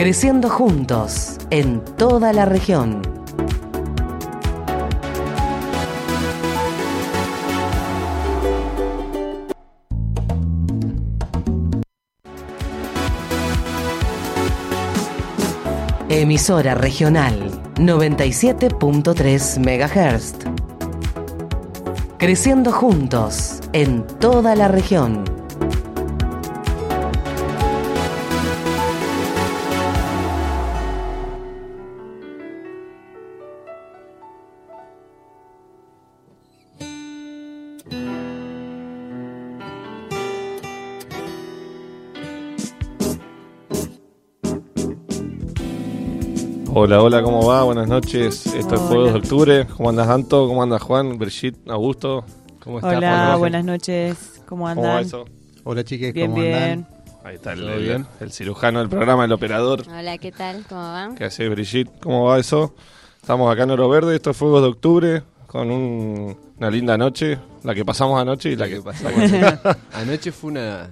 Creciendo juntos en toda la región. Emisora regional 97.3 MHz. Creciendo juntos en toda la región. Hola, hola, ¿cómo va? Buenas noches. Esto es Juegos de Octubre. ¿Cómo andas, Anto? ¿Cómo andas, Juan? Brigitte, Augusto. ¿Cómo estás? Hola, buenas noches. ¿Cómo ¿Cómo va andan? eso? Hola chiques, bien, ¿cómo bien. andan? Ahí está el, ¿Todo el- bien? el cirujano del programa, el operador. Hola, ¿qué tal? ¿Cómo van? ¿Qué hace Brigitte? ¿Cómo va eso? Estamos acá en Oro Verde. Esto es Fuegos de Octubre con un- una linda noche. La que pasamos anoche y la, La que, que pasamos. Anoche fue una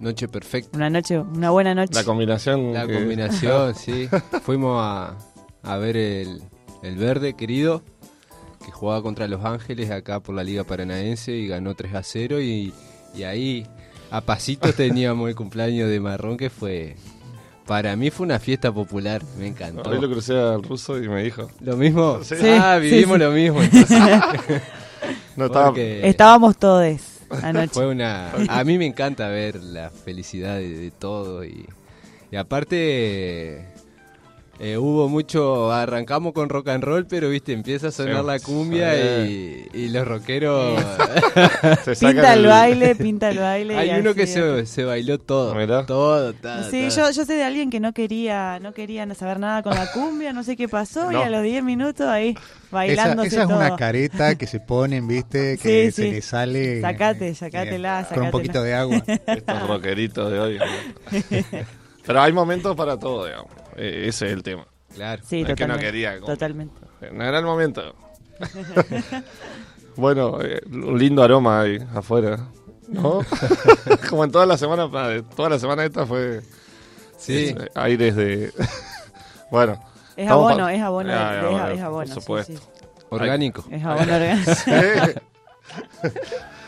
noche perfecta. Una noche, una buena noche. la combinación. La que- combinación, sí. Fuimos a, a ver el, el verde querido, que jugaba contra Los Ángeles acá por la Liga Paranaense y ganó 3 a 0. Y, y ahí, a pasitos, teníamos el cumpleaños de Marrón, que fue. Para mí fue una fiesta popular, me encantó. Hoy lo crucé al ruso y me dijo. ¿Lo mismo? Sí. Ah, Sí, vivimos sí, lo mismo. entonces. No estaba. Porque Estábamos todos Fue una. A mí me encanta ver la felicidad de, todo y aparte eh, hubo mucho. Arrancamos con rock and roll, pero viste empieza a sonar Sí. la cumbia y, y los rockeros. se Pinta el baile, pinta el baile. y Hay uno así que se, se bailó todo. Mirá. Todo, ta, Sí, ta. yo, yo sé de alguien que no quería, no quería saber nada con la cumbia, no sé qué pasó, No. y a los 10 minutos ahí Esa, bailándose esa es todo. una careta que se ponen, viste, que Sí, se sí. le sale. Sacate, eh, sacátela, Con un sacátela. poquito de agua. Estos rockeritos de hoy. Pero hay momentos para todo, digamos. Eh, ese es el tema. Claro. Sí, Es que no totalmente. quería, como- Totalmente. No era el momento. bueno, eh, un lindo aroma ahí afuera. ¿No? Como en toda la semana, toda la semana esta fue Sí. eh, aires de. bueno. Es abono, es abono, es, es abono. Por sí, supuesto. sí. Orgánico. Es abono orgánico.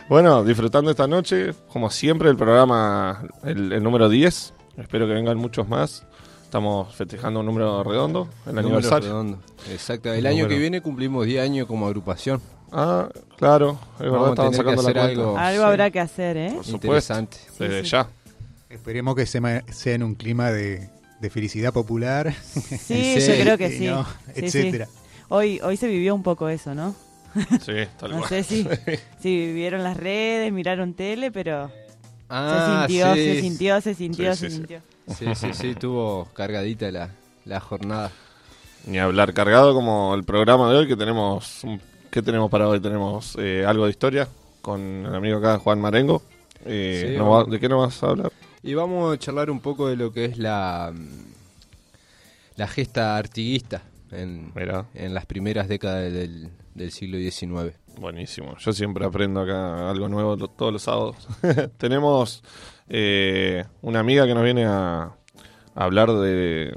bueno, disfrutando esta noche, como siempre, el programa, el, el número 10. Espero que vengan muchos más. Estamos festejando un número redondo, el Número aniversario. redondo. Exacto. El El año número. que viene cumplimos 10 años como agrupación. Ah, claro, es Vamos estaban sacando la algo. Algo Sí. habrá que hacer, ¿eh? Por supuesto, Interesante. desde sí. ya. Esperemos que sea en un clima de, de felicidad popular. Sí, Sí, yo creo que sí. no, Sí, sí. etcétera. Hoy, hoy se vivió un poco eso, ¿no? Sí, tal No cual. sé si, si vivieron las redes, miraron tele, pero Ah, se sintió, sí. se sintió, se sintió, Sí, se sí. sintió. Sí, sí, sí, tuvo cargadita la, la jornada. Ni hablar cargado como el programa de hoy que tenemos. ¿Qué tenemos para hoy? Tenemos eh, algo de historia con el amigo acá, Juan Marengo. Eh, Sí, ¿nos vamos. va- ¿De qué nos vas a hablar? Y vamos a charlar un poco de lo que es la, la gesta artiguista en, en las primeras décadas del, del siglo XIX. buenísimo. Yo siempre aprendo acá algo nuevo todos los sábados. tenemos eh, una amiga que nos viene a, a hablar de,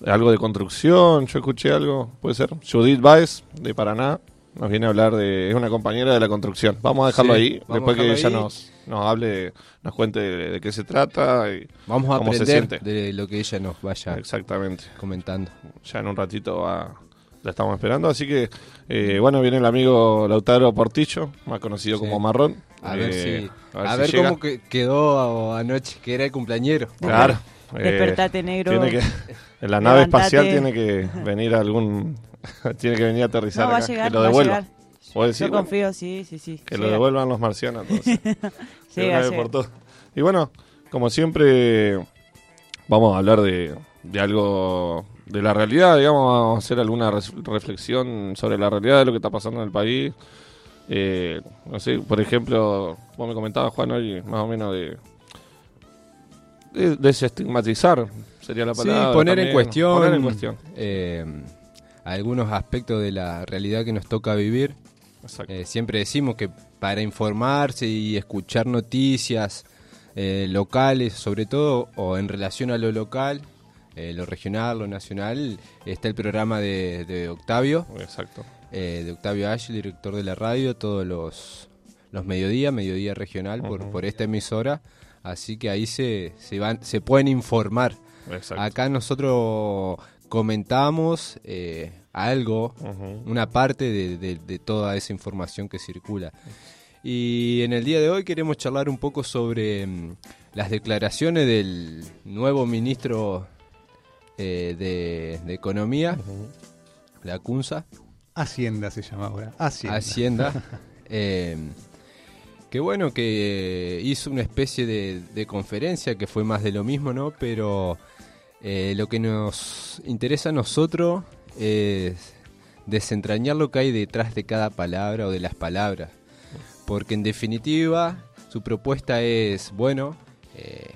de algo de construcción. Yo escuché algo, puede ser. Judith Baez, de Paraná. Nos viene a hablar de. Es una compañera de la construcción. Vamos a dejarlo Sí, ahí. después que ella ahí. nos, nos hable, nos cuente de, de qué se trata. Y, Vamos a ¿Cómo se aprender siente? de lo que ella nos vaya Exactamente. comentando. Ya en un ratito va- la estamos esperando. Así que, eh, bueno, viene el amigo Lautaro Portillo, más conocido Sí. como Marrón. A ver Eh, si, a si ver, llega. cómo que- quedó anoche, que era el cumpleañero. Claro. eh, Despertate, negro. Tiene que, en la nave Levantate. espacial tiene que venir algún. tiene que venir a aterrizar No, va a llegar, que lo va a devuelva. Yo Bueno, confío, sí, sí, sí. que lo devuelvan los marcianos. entonces. Llega, una vez llega. por. Y bueno, como siempre, vamos a hablar de, de algo de la realidad, digamos, vamos a hacer alguna reflexión sobre la realidad de lo que está pasando en el país. Eh, no sé, por ejemplo, vos me comentabas, Juan, hoy más o menos de, de desestigmatizar, sería la Sí, palabra. poner en cuestión, Poner en cuestión. eh, algunos aspectos de la realidad que nos toca vivir. Eh, siempre decimos que para informarse y escuchar noticias eh, locales, sobre todo, o en relación a lo local, eh, lo regional, lo nacional, está el programa de, de Octavio, Exacto. eh, de Octavio Ashley, director de la radio, todos los, los mediodía, mediodía regional por, esta emisora. Así que ahí se, se, van, se pueden informar. Exacto. Acá nosotros comentamos eh, algo, una parte de, de- de toda esa información que circula. Y en el día de hoy queremos charlar un poco sobre mm, las declaraciones del nuevo ministro eh, de, de Economía, la CUNSA, Hacienda se llama ahora. Hacienda. Hacienda. eh, que bueno, que hizo una especie de, de conferencia que fue más de lo mismo, ¿no? Pero eh, lo que nos interesa a nosotros es desentrañar lo que hay detrás de cada palabra o de las palabras. Porque en definitiva, su propuesta es, bueno, eh,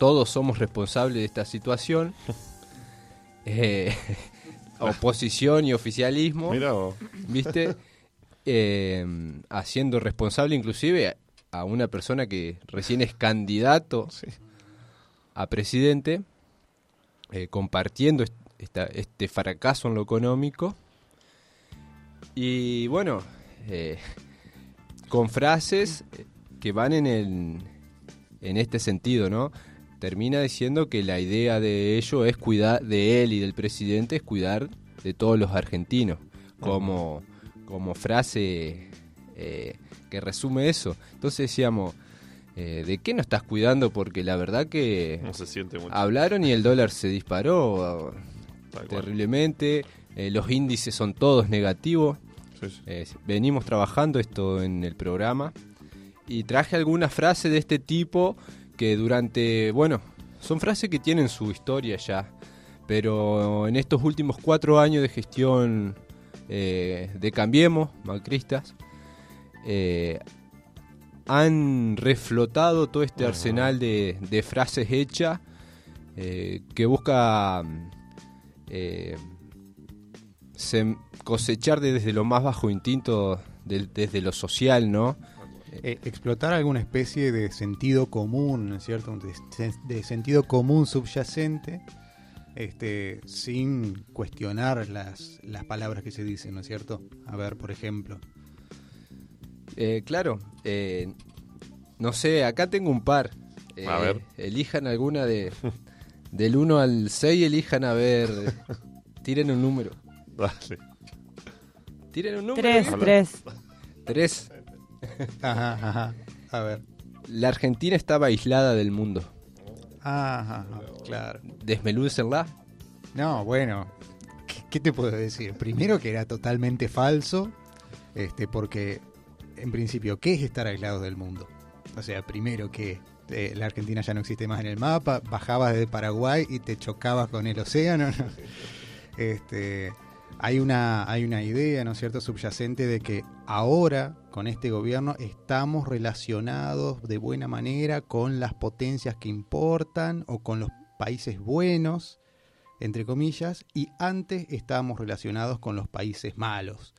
todos somos responsables de esta situación. Eh, oposición y oficialismo. Mira vos. ¿viste? Eh, haciendo responsable inclusive a una persona que recién es candidato Sí. a presidente, eh, compartiendo esta- este fracaso en lo económico. Y bueno, eh, con frases que van en, el, en este sentido, ¿no? Termina diciendo que la idea de ello es cuidar, de él y del presidente, es cuidar de todos los argentinos, como, como frase eh, que resume eso. Entonces decíamos, eh, ¿de qué no estás cuidando? Porque la verdad que No se siente mucho. hablaron y el dólar se disparó Tal terriblemente, eh, los índices son todos negativos. Sí, sí. Venimos trabajando esto en el programa y traje algunas frases de este tipo que durante, bueno, son frases que tienen su historia ya, pero en estos últimos cuatro años de gestión eh, de Cambiemos, Macristas, eh, han reflotado todo este arsenal de, de frases hechas eh, que busca cosechar de- desde lo más bajo instinto, del- desde lo social, ¿no? Eh, explotar alguna especie de sentido común, ¿no es cierto? De, sentido común subyacente, este, sin cuestionar las, las palabras que se dicen, ¿no es cierto? A ver, por ejemplo. Eh, claro, eh, no sé, acá tengo un par. Eh, a ver. Elijan alguna de. Del 1 al 6, elijan a ver. tiren un número. Tiren un número. 3, 3. 3. Ajá, ajá. A ver. La Argentina estaba aislada del mundo. Ajá, ajá, claro. Desmelúcenla. No, bueno, ¿qué, qué te puedo decir? Primero que era totalmente falso, este, porque en principio, ¿qué es estar aislados del mundo? O sea, primero que eh, la Argentina ya no existe más en el mapa, bajabas de Paraguay y te chocabas con el océano. ¿no? Este, hay una, hay una idea, ¿no es cierto?, subyacente de que ahora, con este gobierno, estamos relacionados de buena manera con las potencias que importan o con los países buenos, entre comillas, y antes estábamos relacionados con los países malos,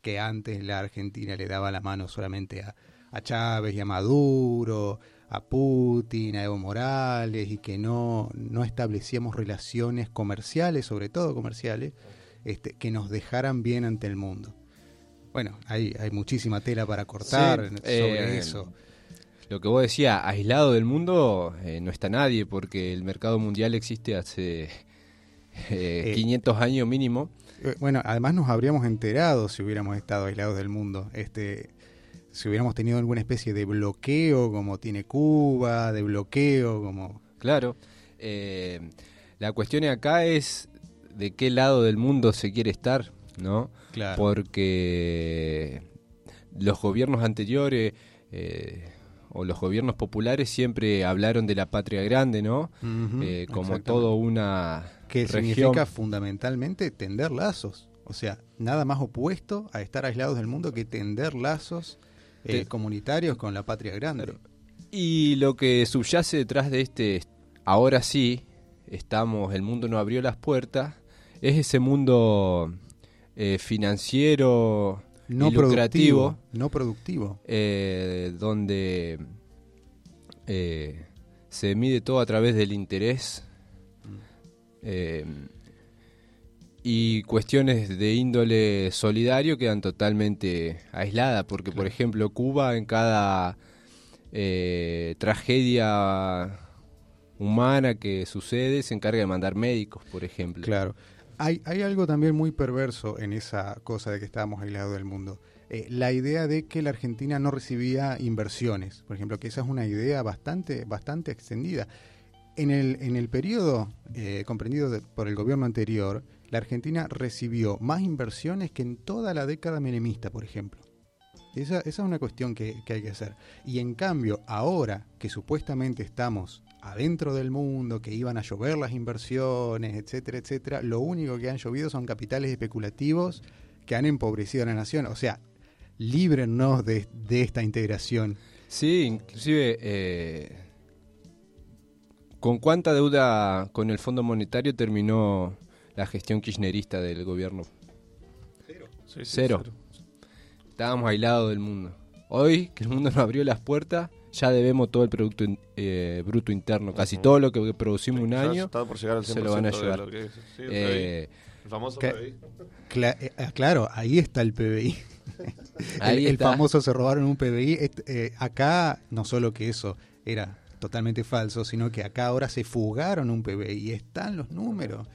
que antes la Argentina le daba la mano solamente a, a Chávez y a Maduro, a Putin, a Evo Morales, y que no, no establecíamos relaciones comerciales, sobre todo comerciales, este, que nos dejaran bien ante el mundo. Bueno, hay, hay muchísima tela para cortar Sí, sobre eh, eso. Lo que vos decías, aislado del mundo, eh, no está nadie, porque el mercado mundial existe hace eh, Eh. 500 años mínimo. Eh, Bueno, además nos habríamos enterado si hubiéramos estado aislados del mundo. Este, si hubiéramos tenido alguna especie de bloqueo como tiene Cuba, de bloqueo como... Claro. Eh, la cuestión acá es de qué lado del mundo se quiere estar, ¿no? Claro. Porque los gobiernos anteriores eh, o los gobiernos populares siempre hablaron de la patria grande, ¿no? Eh, como todo una Que significa fundamentalmente tender lazos. O sea, nada más opuesto a estar aislados del mundo que tender lazos eh, Te- comunitarios con la patria grande. Claro. Y lo que subyace detrás de este, ahora sí, estamos, el mundo no abrió las puertas, es ese mundo eh, financiero No y lucrativo, productivo. No productivo. eh, donde eh, se mide todo a través del interés Eh, y cuestiones de índole solidario quedan totalmente aisladas, porque por ejemplo Cuba en cada eh, tragedia humana que sucede se encarga de mandar médicos, por ejemplo. Claro. Hay, hay algo también muy perverso en esa cosa de que estábamos aislados del mundo. Eh, la idea de que la Argentina no recibía inversiones, por ejemplo, que esa es una idea bastante, bastante extendida. En el, en el periodo eh, comprendido de- por el gobierno anterior, la Argentina recibió más inversiones que en toda la década menemista, por ejemplo. Esa, esa es una cuestión que, que hay que hacer. Y en cambio, ahora que supuestamente estamos adentro del mundo, que iban a llover las inversiones, etcétera, etcétera, lo único que han llovido son capitales especulativos que han empobrecido a la nación. O sea, líbrennos de, de esta integración. Sí, inclusive, eh, ¿con cuánta deuda con el Fondo Monetario terminó la gestión kirchnerista del gobierno? Sí, sí, Cero. Estábamos aislados del mundo. Hoy, que el mundo nos abrió las puertas, ya debemos todo el Producto in- eh, Bruto Interno. Casi todo lo que producimos un año. por llegar al 100% se lo van a llevar. lo que es. Sí, el eh, PBI. El famoso que- PBI. Eh, ah, claro, ahí está el PBI. Ahí el, el está. famoso se robaron un PBI. Eh, acá, no solo que eso era totalmente falso, sino que acá ahora se fugaron un PBI y están los números.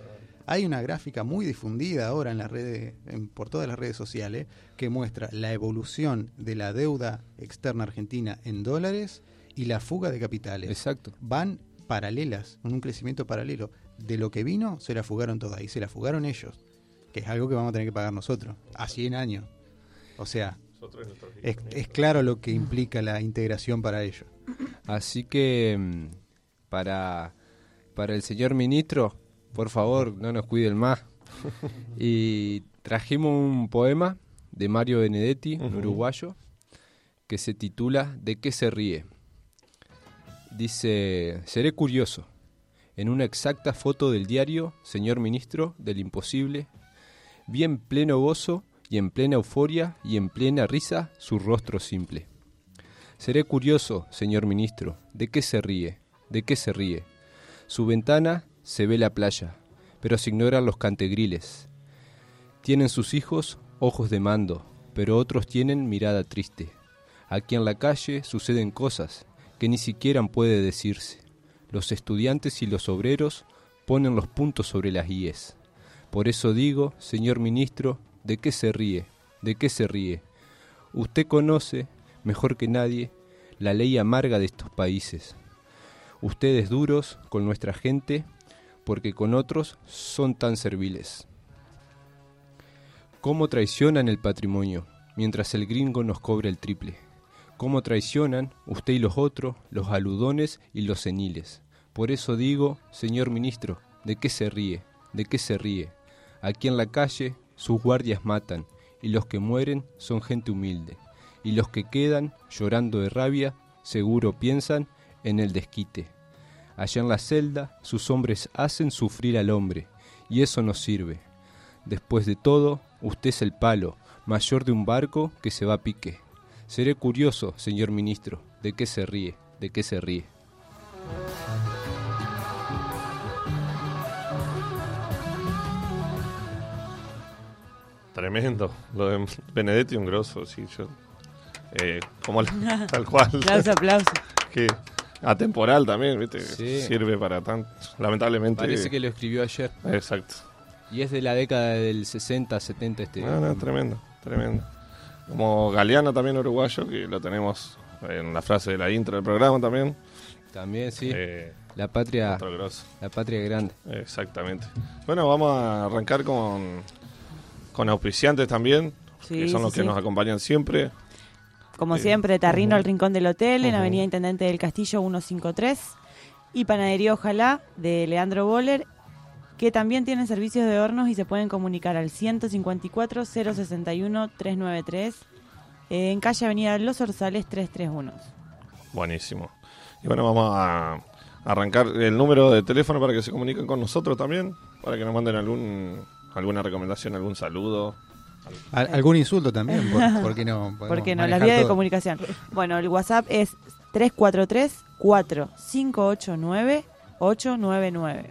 Hay una gráfica muy difundida ahora en las redes, en- por todas las redes sociales, que muestra la evolución de la deuda externa argentina en dólares y la fuga de capitales. Exacto. Van paralelas, en un crecimiento paralelo. De lo que vino, se la fugaron todas y se la fugaron ellos, que es algo que vamos a tener que pagar nosotros, a 100 años. O sea, es claro lo que implica la integración para ellos. Así que mm, para, para el señor ministro, por favor, no nos cuiden más. y trajimos un poema de Mario Benedetti, un uruguayo, que se titula ¿De qué se ríe? Dice, seré curioso. En una exacta foto del diario, señor ministro, del imposible, vi en pleno gozo y en plena euforia y en plena risa su rostro simple. Seré curioso, señor ministro, ¿de qué se ríe? ¿De qué se ríe? Su ventana se ve la playa, pero se ignoran los cantegriles. Tienen sus hijos ojos de mando, pero otros tienen mirada triste. Aquí en la calle suceden cosas que ni siquiera puede decirse. Los estudiantes y los obreros ponen los puntos sobre las IES. Por eso digo, señor ministro, ¿de qué se ríe? ¿De qué se ríe? Usted conoce, mejor que nadie, la ley amarga de estos países. Ustedes duros con nuestra gente, porque con otros son tan serviles. ¿Cómo traicionan el patrimonio, mientras el gringo nos cobra el triple? ¿Cómo traicionan usted y los otros, los aludones y los seniles? Por eso digo, señor ministro, ¿de qué se ríe? ¿De qué se ríe? Aquí en la calle sus guardias matan, y los que mueren son gente humilde, y los que quedan, llorando de rabia, seguro piensan en el desquite. Allá en la celda sus hombres hacen sufrir al hombre, y eso no sirve. Después de todo, usted es el palo, mayor de un barco que se va a pique. Seré curioso, señor ministro, de qué se ríe, de qué se ríe. Tremendo. Lo de Benedetti, un grosso, sí. Yo, eh, como la- tal cual. Aplauso, aplauso. que atemporal también, ¿viste? Sí. Sirve para tanto. Lamentablemente. Parece que lo escribió ayer. Exacto. Y es de la década del 60, 70 este. No, no, tremendo, tremendo. Como Galeano también uruguayo, que lo tenemos en la frase de la intro del programa también. También, sí. Eh, La patria, la patria grande. Exactamente. Bueno, vamos a arrancar con, con auspiciantes también, Sí, que son sí, los que sí. nos acompañan siempre. Como Sí. siempre, Tarrino, el Rincón del Hotel, en. Avenida Intendente del Castillo 153. Y Panadería Ojalá, de Leandro Boller, que también tienen servicios de hornos y se pueden comunicar al 154-061-393, eh, en calle Avenida Los Orzales 331. Buenísimo. Y bueno, vamos a arrancar el número de teléfono para que se comuniquen con nosotros también, para que nos manden algún alguna recomendación, algún saludo. Al- algún insulto también, por, porque no. Porque no, las vías de comunicación. Bueno, el WhatsApp es 343-4589-899.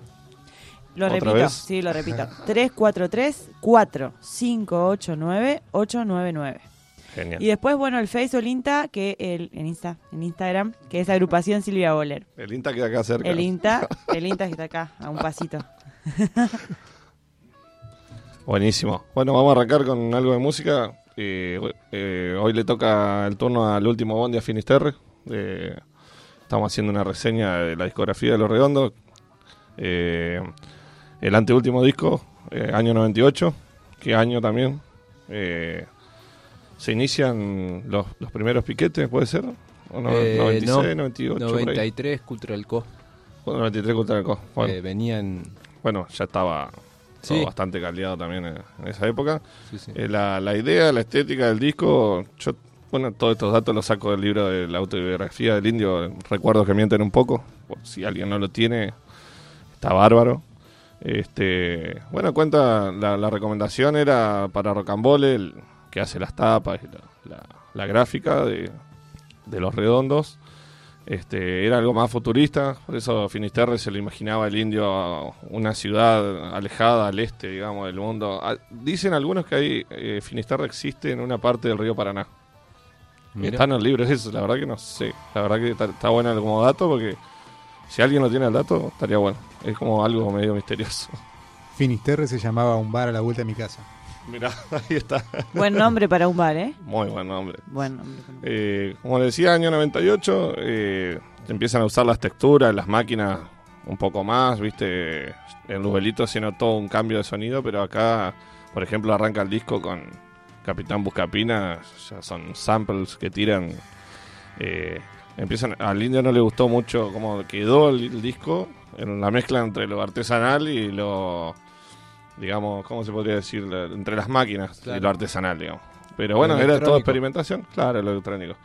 Lo ¿Otra repito, vez? sí, lo repito. 343-4589-899. Genial. Y después, bueno, el Face o el Insta, que el, en, Insta, en Instagram, que es agrupación Silvia Boller. El INTA queda acá cerca. El Insta, el Insta que está acá, a un pasito. Buenísimo. Bueno, vamos a arrancar con algo de música. Eh, eh, hoy le toca el turno al último Bondi a Finisterre. Eh, estamos haciendo una reseña de la discografía de Los Redondos. Eh, el anteúltimo disco, eh, año 98. ¿Qué año también? Eh, se inician los, los primeros piquetes, ¿puede ser? ¿O no? Eh, 96, no, 98, por ahí. 93 Cultural Co. Bueno, 93 contra el Co. Bueno, Eh, venían. bueno, ya estaba Sí. bastante caldeado también en, en esa época. sí, sí. Eh, la, la idea, la estética del disco, yo, bueno, todos estos datos los saco del libro de la autobiografía del indio, recuerdos que mienten un poco, si alguien no lo tiene, está bárbaro. Este, bueno, cuenta, la, la recomendación era para Rocambole, el que hace las tapas y la, la- la gráfica de, de los redondos. Este, era algo más futurista, por eso Finisterre se lo imaginaba el indio a una ciudad alejada al este, digamos, del mundo. Ah, Dicen algunos que hay, eh, Finisterre existe en una parte del río Paraná. Mira. Está en el libro eso, la verdad que no sé. La verdad que está, está bueno como dato porque si alguien no tiene el dato, estaría bueno. Es como algo medio misterioso. Finisterre se llamaba un bar a la vuelta de mi casa. Mirá, ahí está. Buen nombre para un bar, ¿eh? Muy buen nombre. Buen nombre. Eh, como decía, año 98, eh, empiezan a usar las texturas, las máquinas un poco más, viste, en Lubelito se notó un cambio de sonido, pero acá, por ejemplo, arranca el disco con Capitán Buscapina, ya son samples que tiran. eh, empiezan, al indio no le gustó mucho cómo quedó el, el disco, en la mezcla entre lo artesanal y lo, digamos, ¿cómo se podría decir? Entre las máquinas y lo artesanal, digamos. Pero bueno, Lo era todo experimentación, claro, lo electrónico.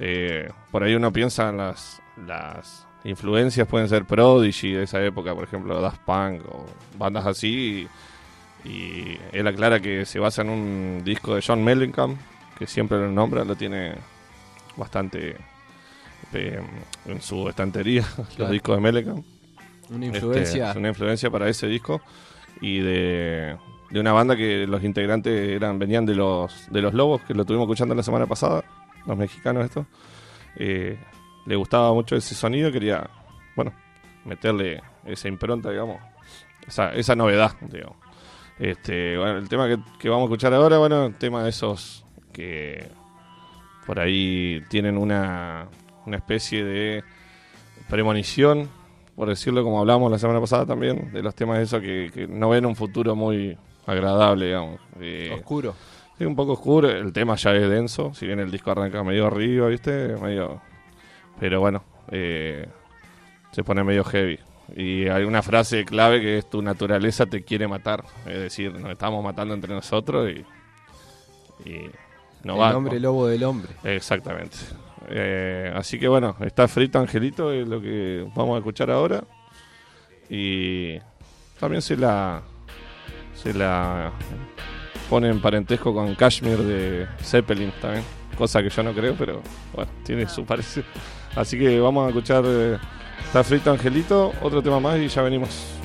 Eh, por ahí uno piensa en las, las influencias, pueden ser Prodigy de esa época, por ejemplo, Daft Punk o bandas así. Y, y él aclara que se basa en un disco de John Mellencamp, que siempre lo nombra, lo tiene bastante eh, en su estantería, los discos de Mellencamp. Una Este, influencia. es una influencia para ese disco y de, de una banda que los integrantes eran venían de los de los Lobos, que lo estuvimos escuchando la semana pasada, los mexicanos estos. Eh, le gustaba mucho ese sonido, quería, bueno, meterle esa impronta, digamos, esa, esa novedad, digamos. Este, bueno, el tema que, que vamos a escuchar ahora, bueno, el tema de esos que por ahí tienen una, una especie de premonición, por decirlo como hablamos la semana pasada también, de los temas de eso que, que no ven un futuro muy agradable, digamos. Eh, Oscuro. Sí, un poco oscuro. El tema ya es denso. Si bien el disco arranca medio arriba, ¿viste? Medio. Pero bueno, eh, se pone medio heavy. Y hay una frase clave que es: Tu naturaleza te quiere matar. Es decir, nos estamos matando entre nosotros y. y no el va. hombre lobo del hombre. Exactamente. Eh, así que bueno, está frito Angelito, es lo que vamos a escuchar ahora. Y también se la se la pone en parentesco con Kashmir de Zeppelin también, cosa que yo no creo, pero bueno, tiene su parecido. Así que vamos a escuchar eh, Está frito Angelito, otro tema más y ya venimos.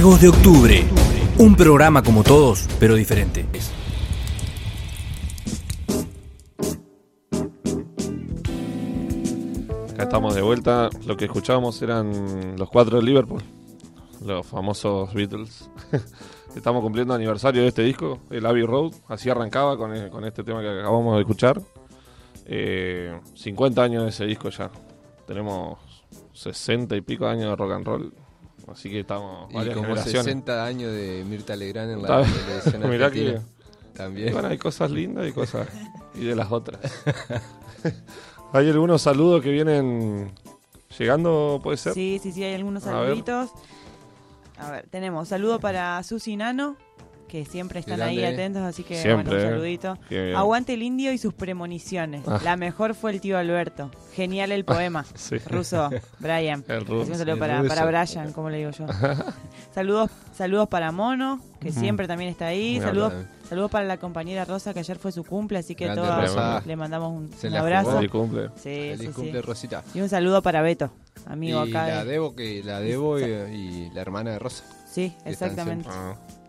Fuegos de Octubre. Un programa como todos, pero diferente. Acá estamos de vuelta. Lo que escuchábamos eran los cuatro de Liverpool, los famosos Beatles. Estamos cumpliendo aniversario de este disco, el Abbey Road. Así arrancaba con, e- este tema que acabamos de escuchar. Eh, 50 años de ese disco ya. Tenemos 60 y pico años de rock and roll. Así que estamos Y como generaciones. 60 años de Mirta Legrand en la televisión Mirá argentina. que- También. Bueno, hay cosas lindas y cosas. y de las otras. hay algunos saludos que vienen llegando, puede ser. Sí, sí, sí, hay algunos A ver. saluditos. A ver, tenemos saludo para Susi Nano, que siempre están ahí atentos, así que Siempre, bueno, un saludito. Bien. Aguante el indio y sus premoniciones. Ah. La mejor fue el tío Alberto. Genial el poema. Sí. Ruso, Brian. El ruso. Un saludo El para, ruso. para Brian, como le digo yo. saludos, saludos para Mono, que siempre también está ahí. Muy Saludos, bien. saludos para la compañera Rosa, que ayer fue su cumple, así que Grande, todos Rosa. le mandamos un, Se un la abrazo. Feliz cumple. Sí, Feliz sí, sí. cumple, Rosita. Y un saludo para Beto, Y amigo acá. la de- Debo, que la Debo y, y la hermana de Rosa. Sí, exactamente.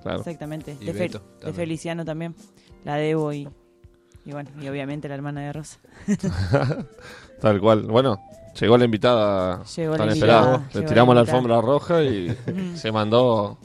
Claro. Exactamente. Y De, Fe- Beto de también. Feliciano también. La Debo y, y bueno, y obviamente la hermana de Rosa. Tal cual. Bueno, llegó la invitada Llegó tan la esperada. invitada, Le llegó tiramos la la alfombra roja y se mandó.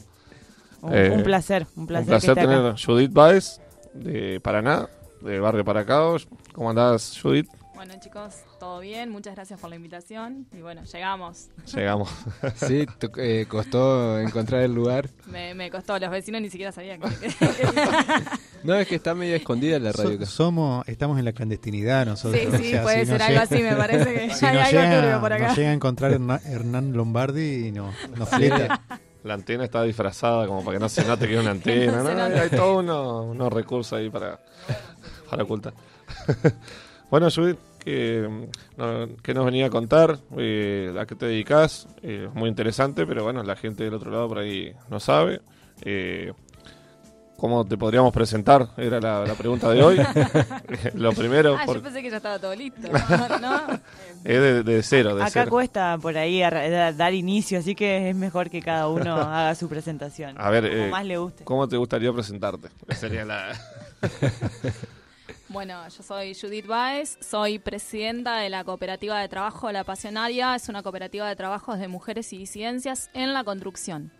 Un, Eh, un placer, un placer, Un placer que tener acá. a Judith Baez de Paraná, de Barrio Paracaos. ¿Cómo andás, Judith? Bueno chicos, todo bien, muchas gracias por la invitación y bueno, llegamos. Llegamos. Sí, to- eh, costó encontrar el lugar. Me, me costó, los vecinos ni siquiera sabían que... No, es que está medio escondida la radio. So- somos, estamos en la clandestinidad nosotros. sí, o sí, sea, puede si ser algo llega- así, me parece que Si hay nos algo llega, turbio por acá. nos llega a encontrar Hernán Lombardi y no, nos fleta. La antena está disfrazada como para que no se note que es una antena. No ¿no? Hay todos unos, unos recursos ahí para, para ocultar. bueno, Judith, ¿qué, no, qué nos venía a contar? Eh, ¿A qué te dedicas? Eh, muy interesante, pero bueno, la gente del otro lado por ahí no sabe. Eh, ¿Cómo te podríamos presentar? Era la, la pregunta de hoy. Lo primero, Ah, por- yo pensé que ya estaba todo listo. ¿no? es de, de cero, de Acá cero. cuesta por ahí dar inicio, así que es mejor que cada uno haga su presentación. A ver, como eh, más le guste. ¿cómo te gustaría presentarte? Sería la... Bueno, yo soy Judith Baez, soy presidenta de la cooperativa de trabajo La Pasionaria, es una cooperativa de trabajos de mujeres y disidencias en la construcción.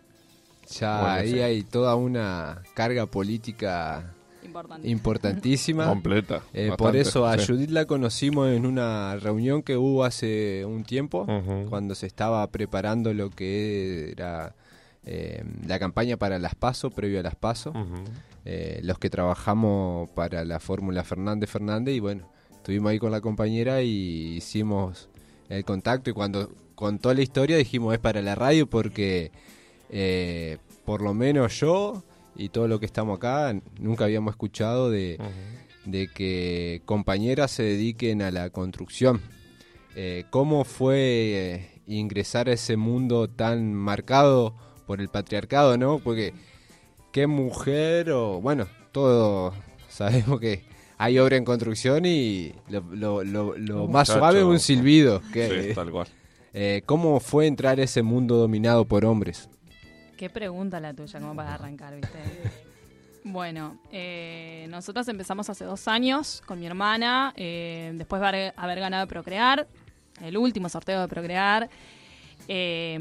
Ya Bueno, ahí sí. hay toda una carga política Importante. importantísima. completa. Eh, por eso a sí. Judith la conocimos en una reunión que hubo hace un tiempo, cuando se estaba preparando lo que era eh, la campaña para las PASO, previo a las PASO. Eh, los que trabajamos para la fórmula Fernández Fernández y bueno, estuvimos ahí con la compañera y hicimos el contacto y cuando contó la historia dijimos es para la radio porque eh, por lo menos yo y todo lo que estamos acá nunca habíamos escuchado de, de que compañeras se dediquen a la construcción. Eh, ¿Cómo fue ingresar a ese mundo tan marcado por el patriarcado, no? Porque qué mujer o bueno, todo sabemos que hay obra en construcción y lo, lo- lo- más muchacho. suave es un silbido. Que, Sí, tal cual. eh, ¿Cómo fue entrar a ese mundo dominado por hombres? Qué pregunta la tuya, como para arrancar, ¿viste? Bueno, eh, nosotros empezamos hace dos años con mi hermana, eh, después de haber, haber ganado Procrear, el último sorteo de Procrear. Eh,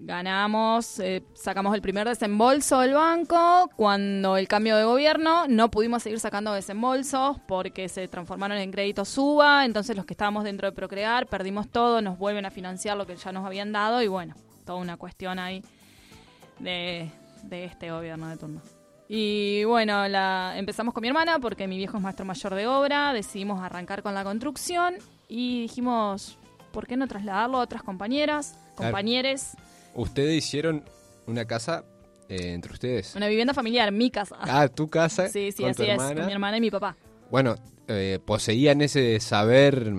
ganamos, eh, sacamos el primer desembolso del banco. Cuando el cambio de gobierno, no pudimos seguir sacando desembolsos porque se transformaron en créditos suba. Entonces, los que estábamos dentro de Procrear perdimos todo, nos vuelven a financiar lo que ya nos habían dado. Y bueno, toda una cuestión ahí de, de este gobierno de turno. Y bueno, empezamos con mi hermana porque mi viejo es maestro mayor de obra, decidimos arrancar con la construcción y dijimos, ¿por qué no trasladarlo a otras compañeras, compañeres? Ustedes hicieron una casa eh, entre ustedes. Una vivienda familiar, mi casa. Ah, tu casa sí, sí, con así tu es, hermana. con mi hermana y mi papá. Bueno, eh, poseían ese saber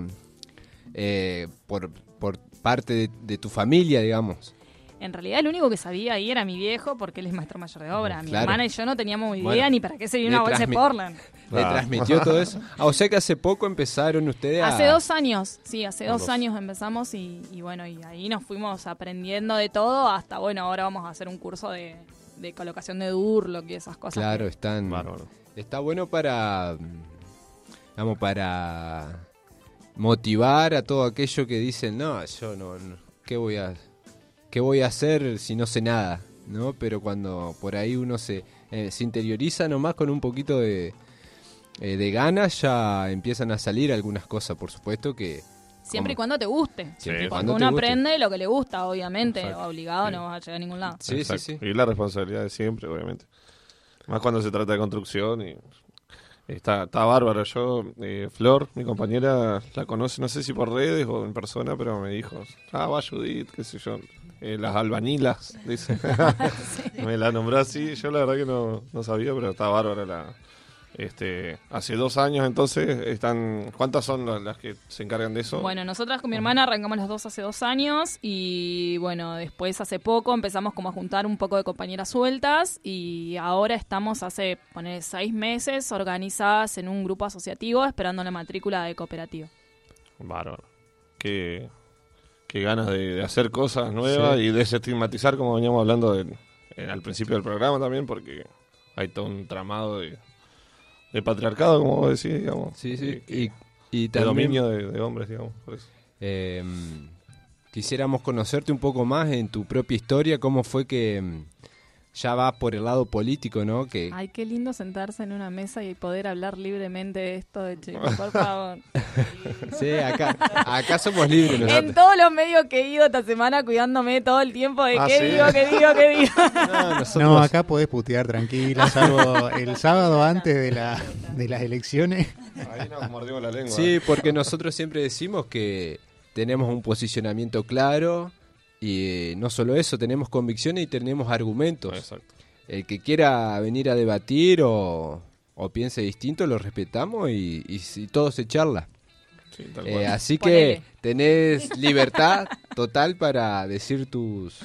eh, por, por parte de, de tu familia, digamos. En realidad el único que sabía ahí era mi viejo porque él es maestro mayor de obra. Mi hermana y yo no teníamos idea Bueno, ni para qué se le una bolsa de Portland. ¿Le Ah. transmitió todo eso? Ah, o sea que hace poco empezaron ustedes a... Hace dos años, sí, hace dos Dos. años empezamos y, y bueno, y ahí nos fuimos aprendiendo de todo hasta, bueno, ahora vamos a hacer un curso de, de colocación de Durlock y esas cosas. Claro, que- están... Bárbaro. Está bueno para, vamos, para motivar a todo aquello que dicen, no, yo no, no, ¿qué voy a, qué voy a hacer si no sé nada? ¿No? Pero cuando por ahí uno se, eh, se interioriza nomás con un poquito de, eh, de ganas, ya empiezan a salir algunas cosas, por supuesto que... Siempre y cuando te guste. Siempre y Cuando uno guste. aprende lo que le gusta, obviamente, Exacto. obligado Sí. no vas a llegar a ningún lado. Sí, sí, Exacto. sí. Y la responsabilidad de siempre, obviamente. Más cuando se trata de construcción y está, está bárbaro. Yo, eh, Flor, mi compañera, la conoce, no sé si por redes o en persona, pero me dijo, ah, va Judith, qué sé yo, eh, las albanilas, dice. me la nombró así, yo la verdad que no, no sabía, pero está bárbara la... Este, hace dos años entonces están, ¿cuántas son las, las que se encargan de eso? Bueno, nosotras con mi hermana arrancamos las dos hace dos años y bueno, después hace poco empezamos como a juntar un poco de compañeras sueltas y ahora estamos hace, poner seis meses organizadas en un grupo asociativo esperando la matrícula de cooperativa. Bárbaro. Qué, qué ganas de, de hacer cosas nuevas Sí. y desestigmatizar, como veníamos hablando al principio del programa también, porque hay todo un tramado de, de patriarcado, como vos decís, digamos. Sí, sí. que- Y, y de también... dominio de, de hombres, digamos. Por eso. Eh, quisiéramos conocerte un poco más en tu propia historia, cómo fue que ya va por el lado político, ¿no? Que Ay, qué lindo sentarse en una mesa y poder hablar libremente de esto de chicos, por favor. sí, acá, acá somos libres en todos los medios que he ido esta semana cuidándome todo el tiempo de Ah, qué ¿sí? digo, qué digo, qué digo. No, nosotros- No, acá podés putear tranquila, salvo el sábado antes de, la, de las elecciones. Ahí nos mordimos la lengua. Sí, porque nosotros siempre decimos que tenemos un posicionamiento claro y eh, no solo eso, tenemos convicciones y tenemos argumentos. Exacto. El que quiera venir a debatir o, o piense distinto, lo respetamos y, y si todo se charla. Sí, tal Eh, cual. así Ponele. que tenés libertad total para decir tus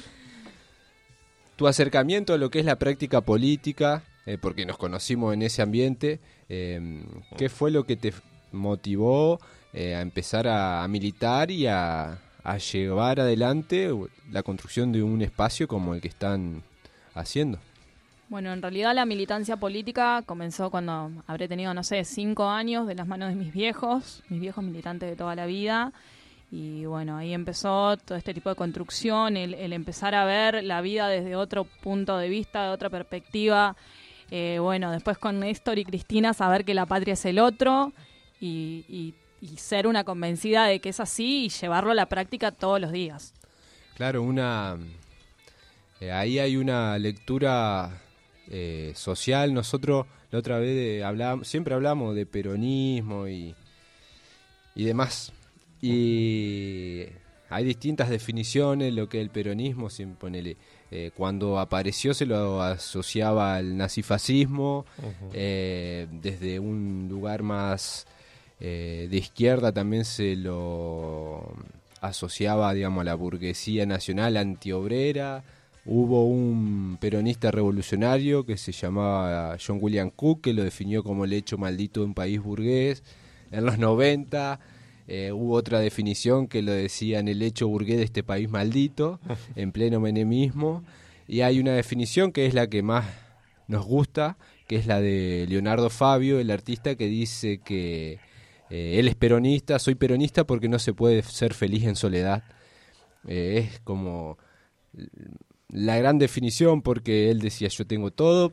tu acercamiento a lo que es la práctica política, eh, porque nos conocimos en ese ambiente. eh, ¿Qué fue lo que te motivó eh, a empezar a, a militar y a, a llevar adelante la construcción de un espacio como el que están haciendo? Bueno, en realidad la militancia política comenzó cuando habré tenido, no sé, cinco años de las manos de mis viejos, mis viejos militantes de toda la vida. Y bueno, ahí empezó todo este tipo de construcción, el, empezar a ver la vida desde otro punto de vista, de otra perspectiva. Eh, bueno, después con Néstor y Cristina saber que la patria es el otro y- y ser una convencida de que es así y llevarlo a la práctica todos los días. Claro, una eh, ahí hay una lectura eh, social. Nosotros la otra vez de- hablábamos, siempre hablamos de peronismo y, y demás. Y hay distintas definiciones lo que es el peronismo. sin ponele, eh, cuando apareció se lo asociaba al nazifascismo. eh, desde un lugar más eh, de izquierda también se lo asociaba, digamos, a la burguesía nacional antiobrera. Hubo un peronista revolucionario que se llamaba John William Cook, que lo definió como el hecho maldito de un país burgués. En los 90 eh, hubo otra definición que lo decían el hecho burgués de este país maldito, en pleno menemismo. Y hay una definición que es la que más nos gusta, que es la de Leonardo Fabio, el artista que dice que eh, él es peronista, soy peronista porque no se puede ser feliz en soledad. Eh, es como la gran definición porque él decía yo tengo todo,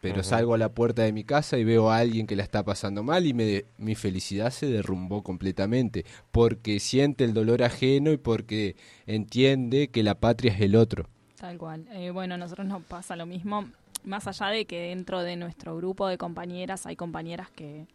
pero salgo a la puerta de mi casa y veo a alguien que la está pasando mal y me, mi felicidad se derrumbó completamente porque siente el dolor ajeno y porque entiende que la patria es el otro. Tal cual. Eh, bueno, a nosotros nos pasa lo mismo, más allá de que dentro de nuestro grupo de compañeras hay compañeras que,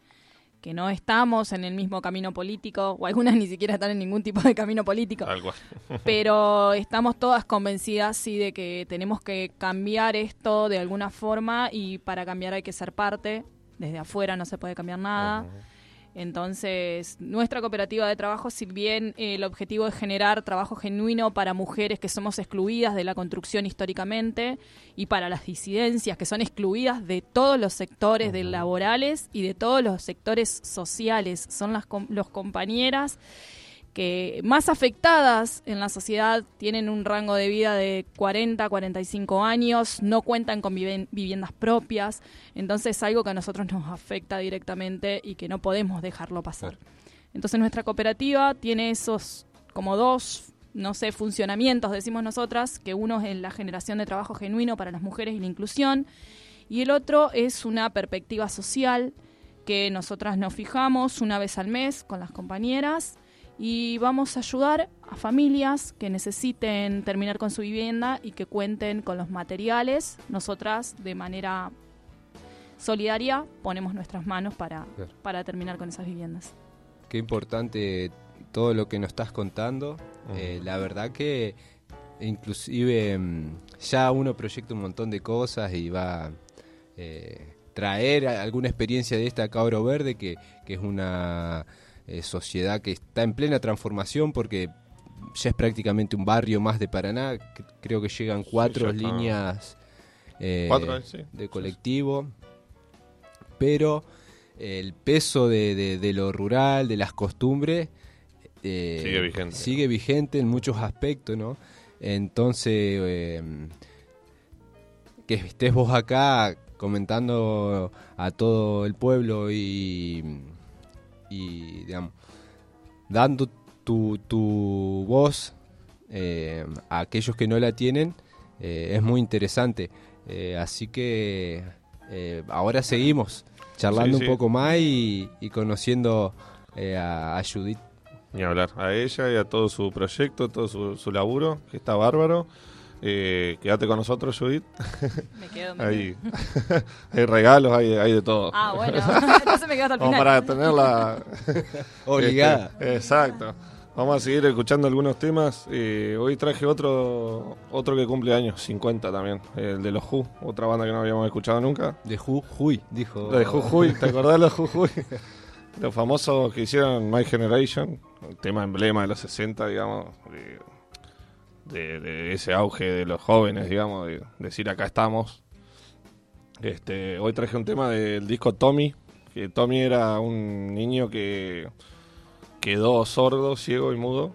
que no estamos en el mismo camino político, o algunas ni siquiera están en ningún tipo de camino político, cual. pero estamos todas convencidas sí de que tenemos que cambiar esto de alguna forma y para cambiar hay que ser parte, desde afuera no se puede cambiar nada. Entonces, nuestra cooperativa de trabajo, si bien eh, el objetivo es generar trabajo genuino para mujeres que somos excluidas de la construcción históricamente y para las disidencias que son excluidas de todos los sectores de laborales y de todos los sectores sociales, son las com- los compañeras que más afectadas en la sociedad tienen un rango de vida de 40 a 45 años, no cuentan con viviendas propias, entonces es algo que a nosotros nos afecta directamente y que no podemos dejarlo pasar. Entonces nuestra cooperativa tiene esos como dos, no sé, funcionamientos, decimos nosotras, que uno es en la generación de trabajo genuino para las mujeres y la inclusión, y el otro es una perspectiva social que nosotras nos fijamos una vez al mes con las compañeras y vamos a ayudar a familias que necesiten terminar con su vivienda y que cuenten con los materiales. Nosotras, de manera solidaria, ponemos nuestras manos para, Claro. para terminar con esas viviendas. Qué importante todo lo que nos estás contando. Eh, la verdad que inclusive mm, ya uno proyecta un montón de cosas y va a eh, traer alguna experiencia de esta Cabro Verde, que, que es una eh, sociedad que está en plena transformación porque ya es prácticamente un barrio más de Paraná. Creo que llegan cuatro líneas eh, Cuatro, sí. de colectivo, pero el peso de, de- de lo rural, de las costumbres, eh, Sigue vigente. sigue vigente en muchos aspectos, ¿no? Entonces, eh, que estés vos acá comentando a todo el pueblo y, y digamos, dando tu, tu voz eh, a aquellos que no la tienen, eh, es muy interesante. Eh, así que ahora seguimos charlando Sí, sí. un poco más y, y conociendo a, a Judith. Ni hablar. A ella y a todo su proyecto, todo su, su laburo, que está bárbaro. Eh, quédate con nosotros, Judith. Me quedo, me Hay, hay regalos, hay, hay de todo. Ah, bueno, entonces me quedo hasta el Como final. para tenerla Obligada. Este, exacto. Vamos a seguir escuchando algunos temas. Eh, hoy traje otro otro que cumple años, 50 también, el de los Who, otra banda que no habíamos escuchado nunca. De Jujuy, dijo. De Jujuy, ¿te acordás de los Jujuy? Los famosos que hicieron My Generation, el tema emblema de los 60, digamos, de- de ese auge de los jóvenes, digamos, de decir acá estamos. Este, hoy traje un tema del disco Tommy, que Tommy era un niño que quedó sordo, ciego y mudo.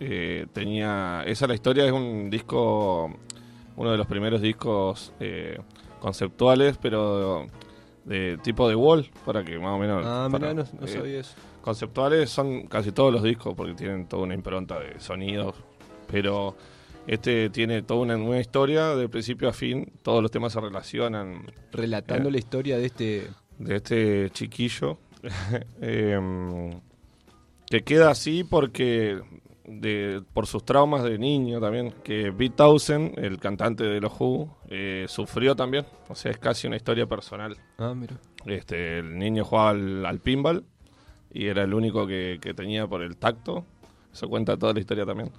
Eh, tenía, esa es la historia, es un disco, uno de los primeros discos eh, conceptuales, pero de tipo de wall, para que más o menos... Ah, para- mirá, no, no eh, sabía eso. Conceptuales son casi todos los discos porque tienen toda una impronta de sonidos, pero este tiene toda una, una historia de principio a fin, todos los temas se relacionan Relatando Eh. la historia de este. de este chiquillo em, que queda así porque de, por sus traumas de niño también que Pete Townsend, el cantante de los Who, eh, sufrió también, o sea es casi una historia personal. Ah, mira. Este, el niño jugaba al, al pinball y era el único que, que tenía por el tacto. Eso cuenta toda la historia también.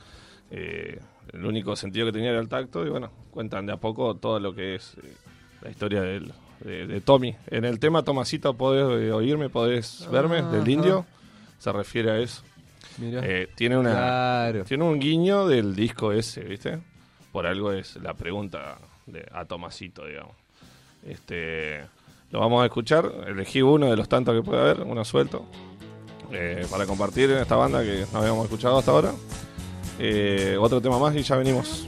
Eh, el único sentido que tenía era el tacto y bueno, cuentan de a poco todo lo que es eh, la historia de, él, de, de Tommy. En el tema Tomasito podés eh, oírme, podés verme, del Ajá. indio, se refiere a eso. Mira. Eh, tiene una claro. tiene un guiño del disco ese, ¿viste? Por algo es la pregunta de, a Tomasito, digamos. Este, lo vamos a escuchar. Elegí uno de los tantos que puede haber, uno suelto, para compartir en esta banda que no habíamos escuchado hasta ahora. Eh, otro tema más y ya venimos.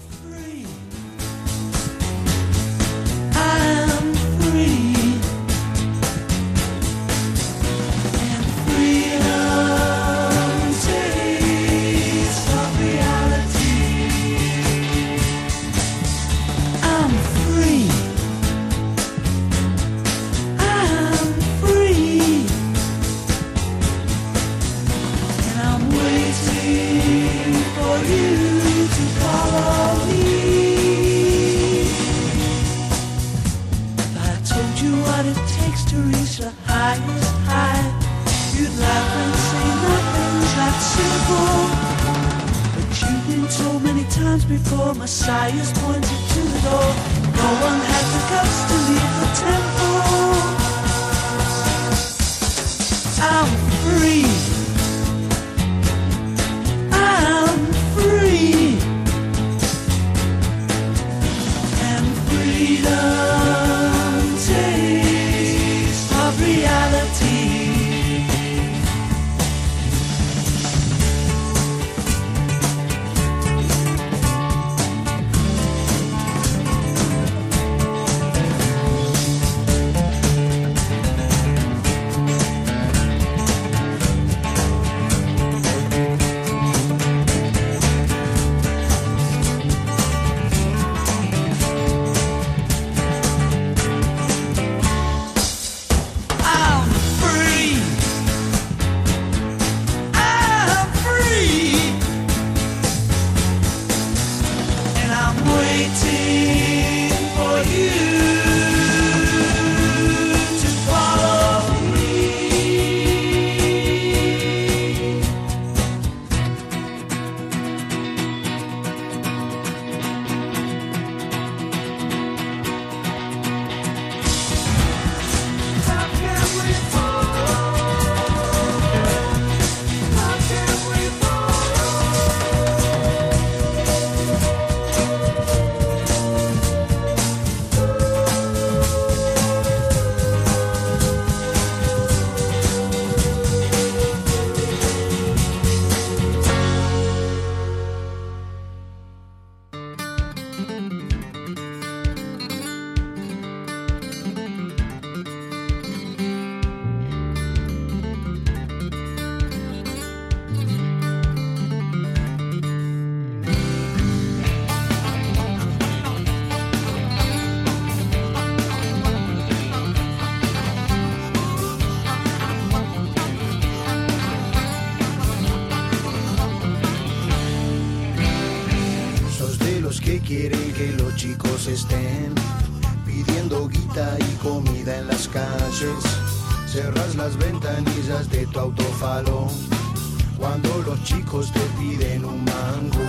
Los chicos te piden un mango.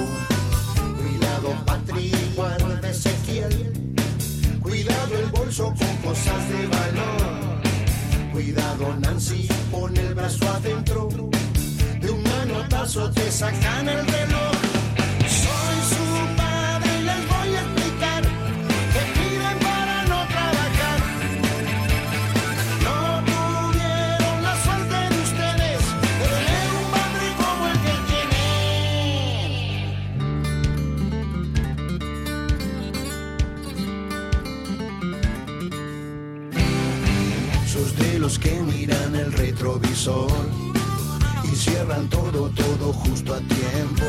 Cuidado, Patri, guarda Ezequiel. Cuidado el bolso con cosas de valor. Cuidado, Nancy, pon el brazo adentro. De un manotazo te sacan el reloj. Y cierran todo, todo justo a tiempo.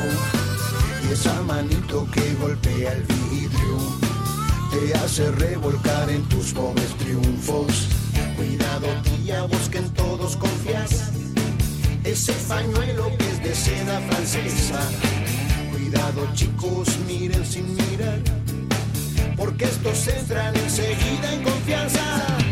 Y esa manito que golpea el vidrio te hace revolcar en tus pobres triunfos. Cuidado, tía, vos que en todos confías. Ese pañuelo que es de seda francesa. Cuidado, chicos, miren sin mirar. Porque estos entran enseguida en confianza.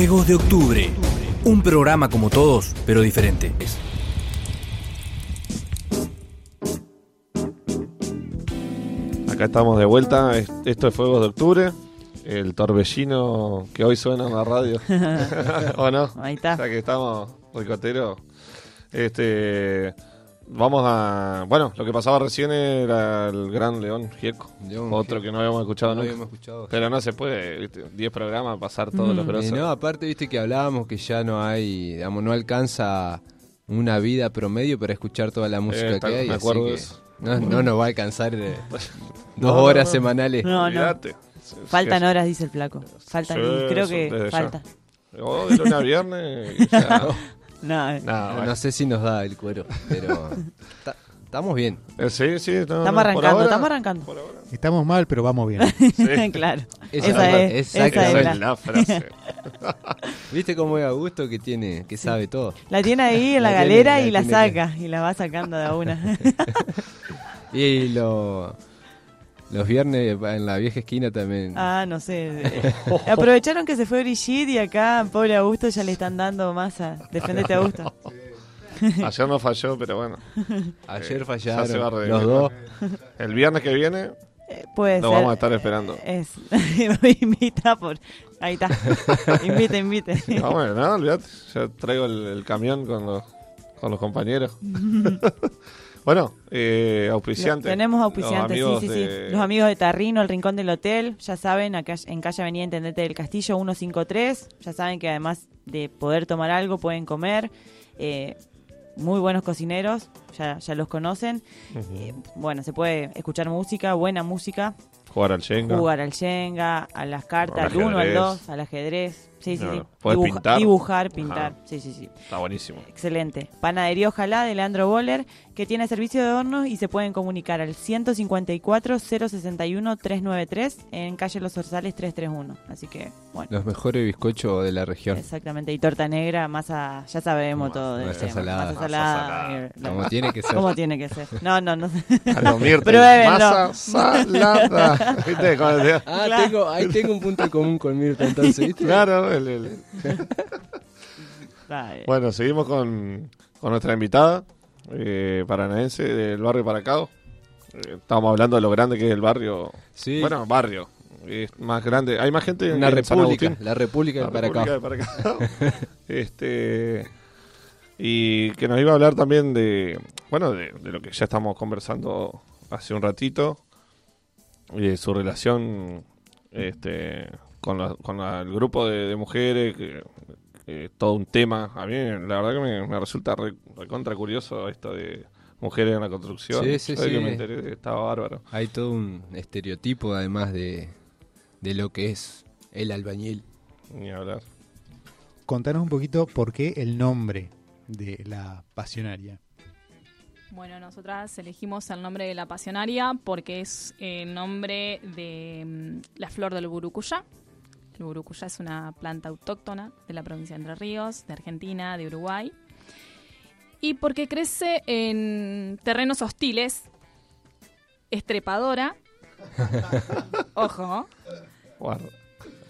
Fuegos de Octubre. Un programa como todos, pero diferente. Acá estamos de vuelta. Es- Esto es Fuegos de Octubre. El torbellino que hoy suena en la radio. ¿O no? Ahí está. Ya que estamos ricoteros. Este. Vamos a. Bueno, lo que pasaba recién era el gran León Gieco. León Otro Gieco. que no habíamos escuchado No nunca. habíamos escuchado. Pero no se puede, ¿viste? 10 programas, pasar todos los Eh, grosos. no, aparte, viste que hablábamos que ya no hay, digamos, no alcanza una vida promedio para escuchar toda la música Eh, que hay. me así acuerdo que de eso. No, no nos va a alcanzar eh, dos no, horas no. semanales. No, no. Faltan horas, dice el flaco. Faltan, Sí, y creo que falta. Oh, de lunes a viernes. y ya. No, No, No, bueno. sé si nos da el cuero, pero ta- estamos bien. Eh, sí, sí. no, no, estamos por arrancando, ahora- estamos arrancando. por ahora. Estamos mal, pero vamos bien. Sí. claro. Esa Esa, es- es, esa es esa la, es la frase. ¿Viste cómo es Augusto que tiene, que sabe todo? la tiene ahí en la, La tiene- galera la y la tiene saca. Y la va sacando de a una. Y lo, los viernes en la vieja esquina también. ah, no sé. Aprovecharon que se fue Brigitte y acá, pobre Augusto, ya le están dando masa. Defendete, Augusto. Ayer no falló, pero bueno. Ayer eh, fallaron ya se va a redimir. los dos. El viernes que viene Eh, Puede lo ser. vamos a estar esperando. Es, invita por. Ahí está. Invite, invite. No, bueno, no, olvídate. Ya traigo el, el camión con los, con los compañeros. Bueno, eh, auspiciantes. Tenemos auspiciantes, sí, sí, sí. de- Los amigos de Tarrino, el Rincón del Hotel, ya saben, acá en calle Avenida Intendente del Castillo 153, ya saben que además de poder tomar algo, pueden comer. Eh, muy buenos cocineros, ya, ya los conocen. Eh, bueno, se puede escuchar música, buena música, Jugar al Shenga. jugar al Shenga, a las cartas, Al 1, al. 2, al ajedrez. Sí, sí, sí. ¿Podés Dibuja- pintar? Dibujar, pintar. Ajá. Sí, sí, sí. Está buenísimo. Excelente. Panadería Ojalá de Leandro Boller, que tiene servicio de hornos y se pueden comunicar al 154-061-393 en calle Los Orzales 331. Así que, bueno, Los mejores bizcochos de la región. exactamente. Y torta negra, masa, ya sabemos Masa- todo. masa tema. salada. Masa Masa salada. salada. eh, Como tiene que ser. ¿Cómo tiene que ser? No, no, no. A lo Mirta, Pruébenlo. Masa salada. Ah, Claro. tengo, ahí tengo un punto en común con Mirta, entonces, ¿viste? Claro, el- el- Ay, Bueno, seguimos con, con nuestra invitada eh, paranaense del barrio Paracao. Eh, estábamos hablando de lo grande que es el barrio. Sí. Bueno, barrio. Es más grande. Hay más gente Una en San república, Agustín. la república La de Paracao. República de Paracao. este y que nos iba a hablar también de bueno de, de lo que ya estamos conversando hace un ratito y de su relación este con, la- con la- el grupo de, de mujeres que, todo un tema a mí la verdad que me, me resulta re- recontra curioso esto de mujeres en la construcción Sí, sí, Yo de que sí. me enteré estaba bárbaro Hay todo un estereotipo, además de, de lo que es el albañil. ni hablar Contanos un poquito por qué el nombre de la pasionaria. Bueno, nosotras elegimos el nombre de la pasionaria porque es el nombre de mm, la flor del burucuyá. El burucuyá es una planta autóctona de la provincia de Entre Ríos, de Argentina, de Uruguay. Y porque crece en terrenos hostiles, estrepadora, ojo, Guarda.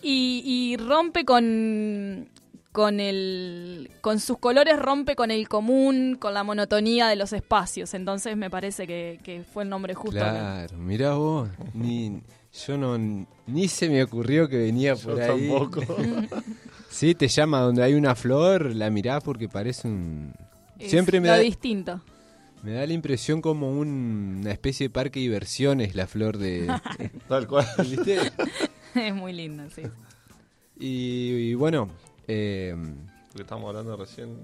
y, y rompe con con el con sus colores rompe con el común con la monotonía de los espacios entonces me parece que, que fue el nombre justo Claro, mirá vos, ni, yo no, ni se me ocurrió que venía Yo por ahí. tampoco. Sí, te llama donde hay una flor, la mirás porque parece un... Es Siempre me lo da, distinto me da la impresión como un- una especie de parque de diversiones la flor de... tal cual ¿Viste? es muy lindo sí Y, y bueno, eh, Lo que estamos hablando recién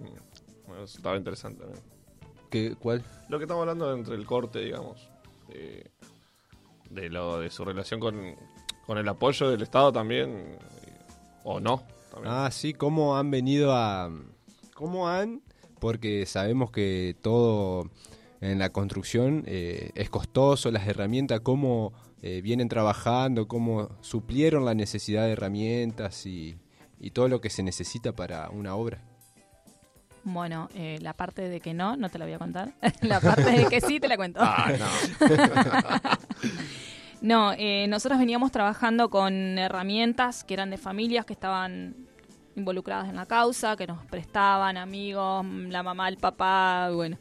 me resultaba interesante también. ¿qué, ¿cuál? Lo que estamos hablando entre el corte, digamos, eh, de lo de su relación con, con el apoyo del Estado también, o no. También. Ah, sí, cómo han venido a... ¿Cómo han? Porque sabemos que todo en la construcción eh, es costoso, las herramientas, cómo eh, vienen trabajando, cómo suplieron la necesidad de herramientas y, y todo lo que se necesita para una obra. Bueno eh, la parte de que no no te la voy a contar la parte de que sí te la cuento Ah, no. No, eh, nosotros veníamos trabajando con herramientas que eran de familias que estaban involucradas en la causa, que nos prestaban amigos, la mamá, el papá, bueno.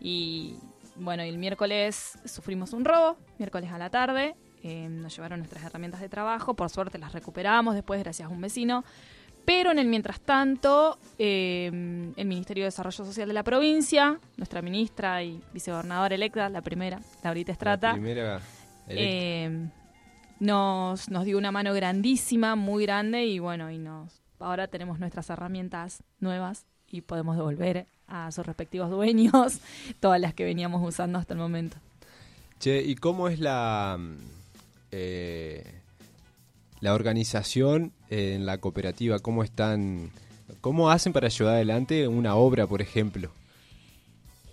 Y bueno, el miércoles sufrimos un robo, miércoles a la tarde, eh, nos llevaron nuestras herramientas de trabajo, por suerte las recuperamos después gracias a un vecino, Pero en el mientras tanto, eh, el Ministerio de Desarrollo Social de la provincia, nuestra ministra y vicegobernadora electa, la primera, Laurita Estrata, La primera eh, nos, nos dio una mano grandísima, muy grande, y bueno, y nos ahora tenemos nuestras herramientas nuevas y podemos devolver a sus respectivos dueños todas las que veníamos usando hasta el momento. Che, ¿y cómo es la, mm, eh, la organización en la cooperativa? ¿Cómo están, cómo hacen para llevar adelante una obra, por ejemplo?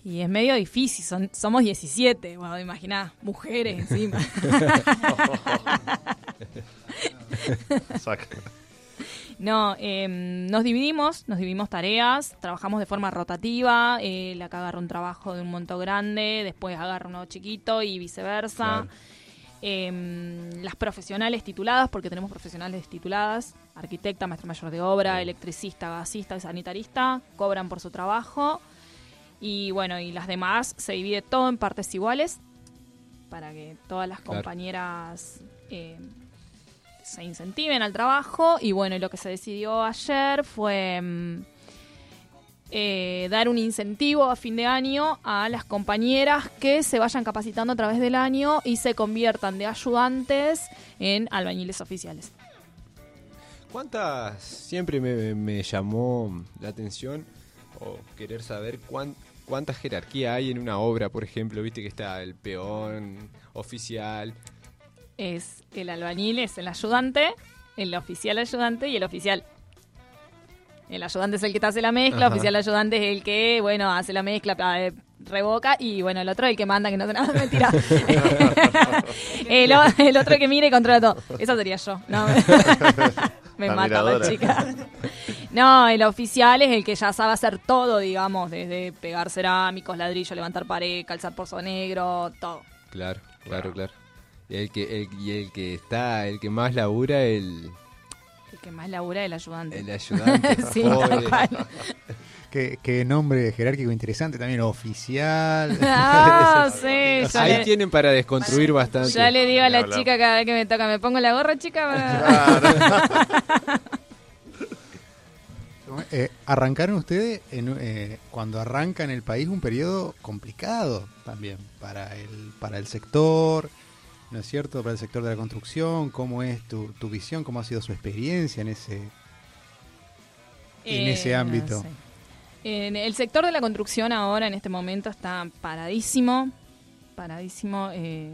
Y es medio difícil, son, somos 17, bueno, imaginá, mujeres encima. No, eh, nos dividimos, nos dividimos tareas, trabajamos de forma rotativa, eh, la que agarra un trabajo de un monto grande, después agarra uno chiquito y viceversa. Claro. Eh, las profesionales tituladas, porque tenemos profesionales tituladas, arquitecta, maestro mayor de obra, electricista, gasista sanitarista, cobran por su trabajo. Y bueno, y las demás se divide todo en partes iguales para que todas las Claro. compañeras eh, se incentiven al trabajo. Y bueno, y lo que se decidió ayer fue mm, eh, dar un incentivo a fin de año a las compañeras que se vayan capacitando a través del año y se conviertan de ayudantes en albañiles oficiales. ¿Cuántas, siempre me, me llamó la atención o querer saber cuán- cuánta jerarquía hay en una obra, por ejemplo, viste que está el peón, oficial, Es el albañil, es el ayudante, el oficial ayudante y el oficial. El ayudante es el que te hace la mezcla, Ajá. oficial ayudante es el que, bueno, hace la mezcla, eh, revoca, y bueno, el otro es el que manda, que no hace nada, mentira. el, el otro que mira y controla todo. Esa sería yo. No, me La mata la chica. No, el oficial es el que ya sabe hacer todo, digamos, desde pegar cerámicos, ladrillo, levantar pared, calzar pozo negro, todo. Claro, claro, claro. Y el que, el, y el que está, el que más labura, El que más labura el ayudante. el ayudante. sí. Qué, qué nombre jerárquico interesante también, oficial. Ah, sí, ya Ahí le, tienen para desconstruir bastante. ya le digo a la chica cada vez que me toca, me pongo la gorra, chica. Eh, arrancaron ustedes en, eh, cuando arranca en el país un periodo complicado también para el para el sector, ¿no es cierto? Para el sector de la construcción, ¿cómo es tu, tu visión? ¿Cómo ha sido su experiencia en ese en ese ámbito? Eh, sí. En el sector de la construcción ahora, en este momento, está paradísimo. Paradísimo. eh,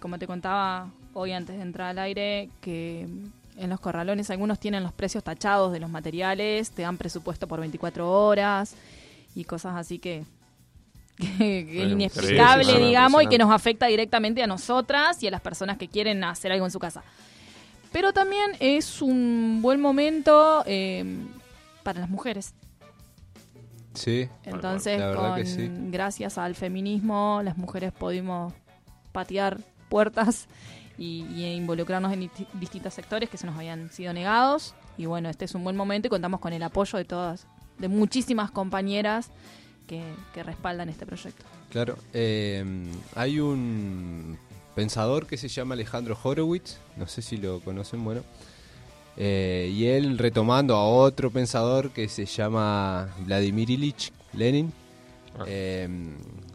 como te contaba hoy antes de entrar al aire, que en los corralones algunos tienen los precios tachados de los materiales, te dan presupuesto por 24 horas y cosas así que, que, inexplicable, digamos, y que nos afecta directamente a nosotras y a las personas que quieren hacer algo en su casa. Pero también es un buen momento eh, para las mujeres. Sí, Entonces, La con, que sí. gracias al feminismo, las mujeres pudimos patear puertas y, y involucrarnos en disti- distintos sectores que se nos habían sido negados. Y bueno, este es un buen momento y contamos con el apoyo de todas, de muchísimas compañeras que, que respaldan este proyecto. claro. Eh, hay un pensador que se llama Alejandro Horowitz, no sé si lo conocen, bueno. Eh, y él retomando a otro pensador que se llama Vladimir Ilich Lenin, Ah. eh,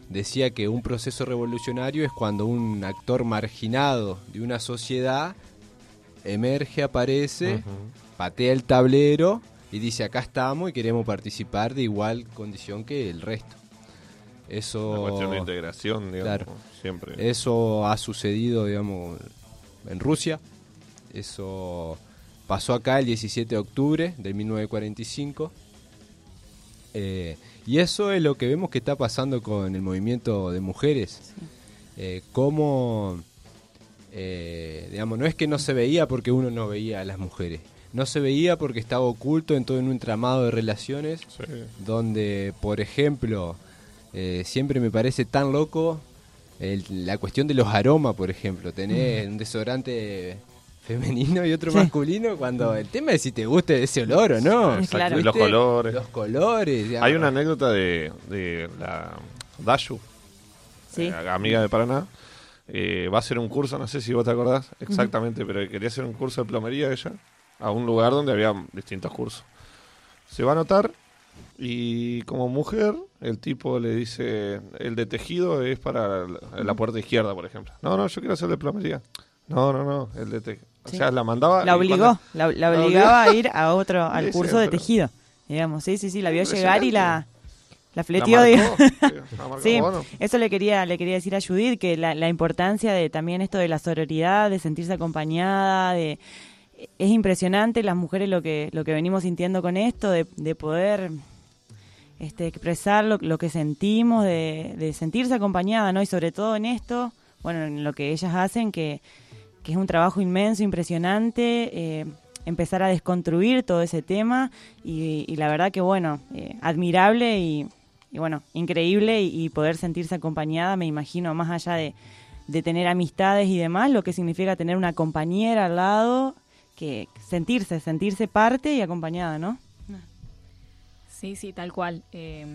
decía que un proceso revolucionario es cuando un actor marginado de una sociedad emerge, aparece, patea el tablero y dice acá estamos y queremos participar de igual condición que el resto. Eso, Una cuestión de integración, digamos, Claro. siempre. eso ha sucedido, digamos, en Rusia. Eso pasó acá el 17 de octubre de 1945. Eh, y eso es lo que vemos que está pasando con el movimiento de mujeres. Eh, cómo, eh, digamos, no es que no se veía porque uno no veía a las mujeres. No se veía porque estaba oculto en todo un entramado de relaciones Sí. donde, por ejemplo, eh, siempre me parece tan loco el- la cuestión de los aromas, por ejemplo, tener un desodorante femenino y otro Sí. masculino, cuando el tema es si te gusta ese olor o no. Exacto, Claro. y los colores. Los colores. digamos. Hay una anécdota de, de la Dashu, Sí. eh, amiga de Paraná. Eh, va a hacer un curso, no sé si vos te acordás exactamente, pero quería hacer un curso de plomería ella. A un lugar donde había distintos cursos. Se va a anotar y como mujer el tipo le dice, el de tejido es para la, puerta izquierda, por ejemplo. No, no, yo quiero hacer de plomería. No, no, no, el de tejido. O sea, la mandaba... La obligó, la, obligaba a ir a otro, al curso de tejido, digamos. Sí, sí, sí, la vio llegar y la, la La fleteó. marcó, digamos. sí, la marcó, Sí, bueno. eso le quería, le quería decir a Judith, que la, la importancia de también esto de la sororidad, de sentirse acompañada, de es impresionante las mujeres lo que, lo que venimos sintiendo con esto, de, de poder este, expresar lo, lo que sentimos, de, de sentirse acompañada, ¿no? Y sobre todo en esto, bueno, en lo que ellas hacen, que, que es un trabajo inmenso, impresionante, eh, empezar a desconstruir todo ese tema y, y la verdad que, bueno, eh, admirable y, y, bueno, increíble y, y poder sentirse acompañada, me imagino, más allá de, de tener amistades y demás, lo que significa tener una compañera al lado, que sentirse, sentirse parte y acompañada, ¿no? Sí, sí, tal cual. Eh,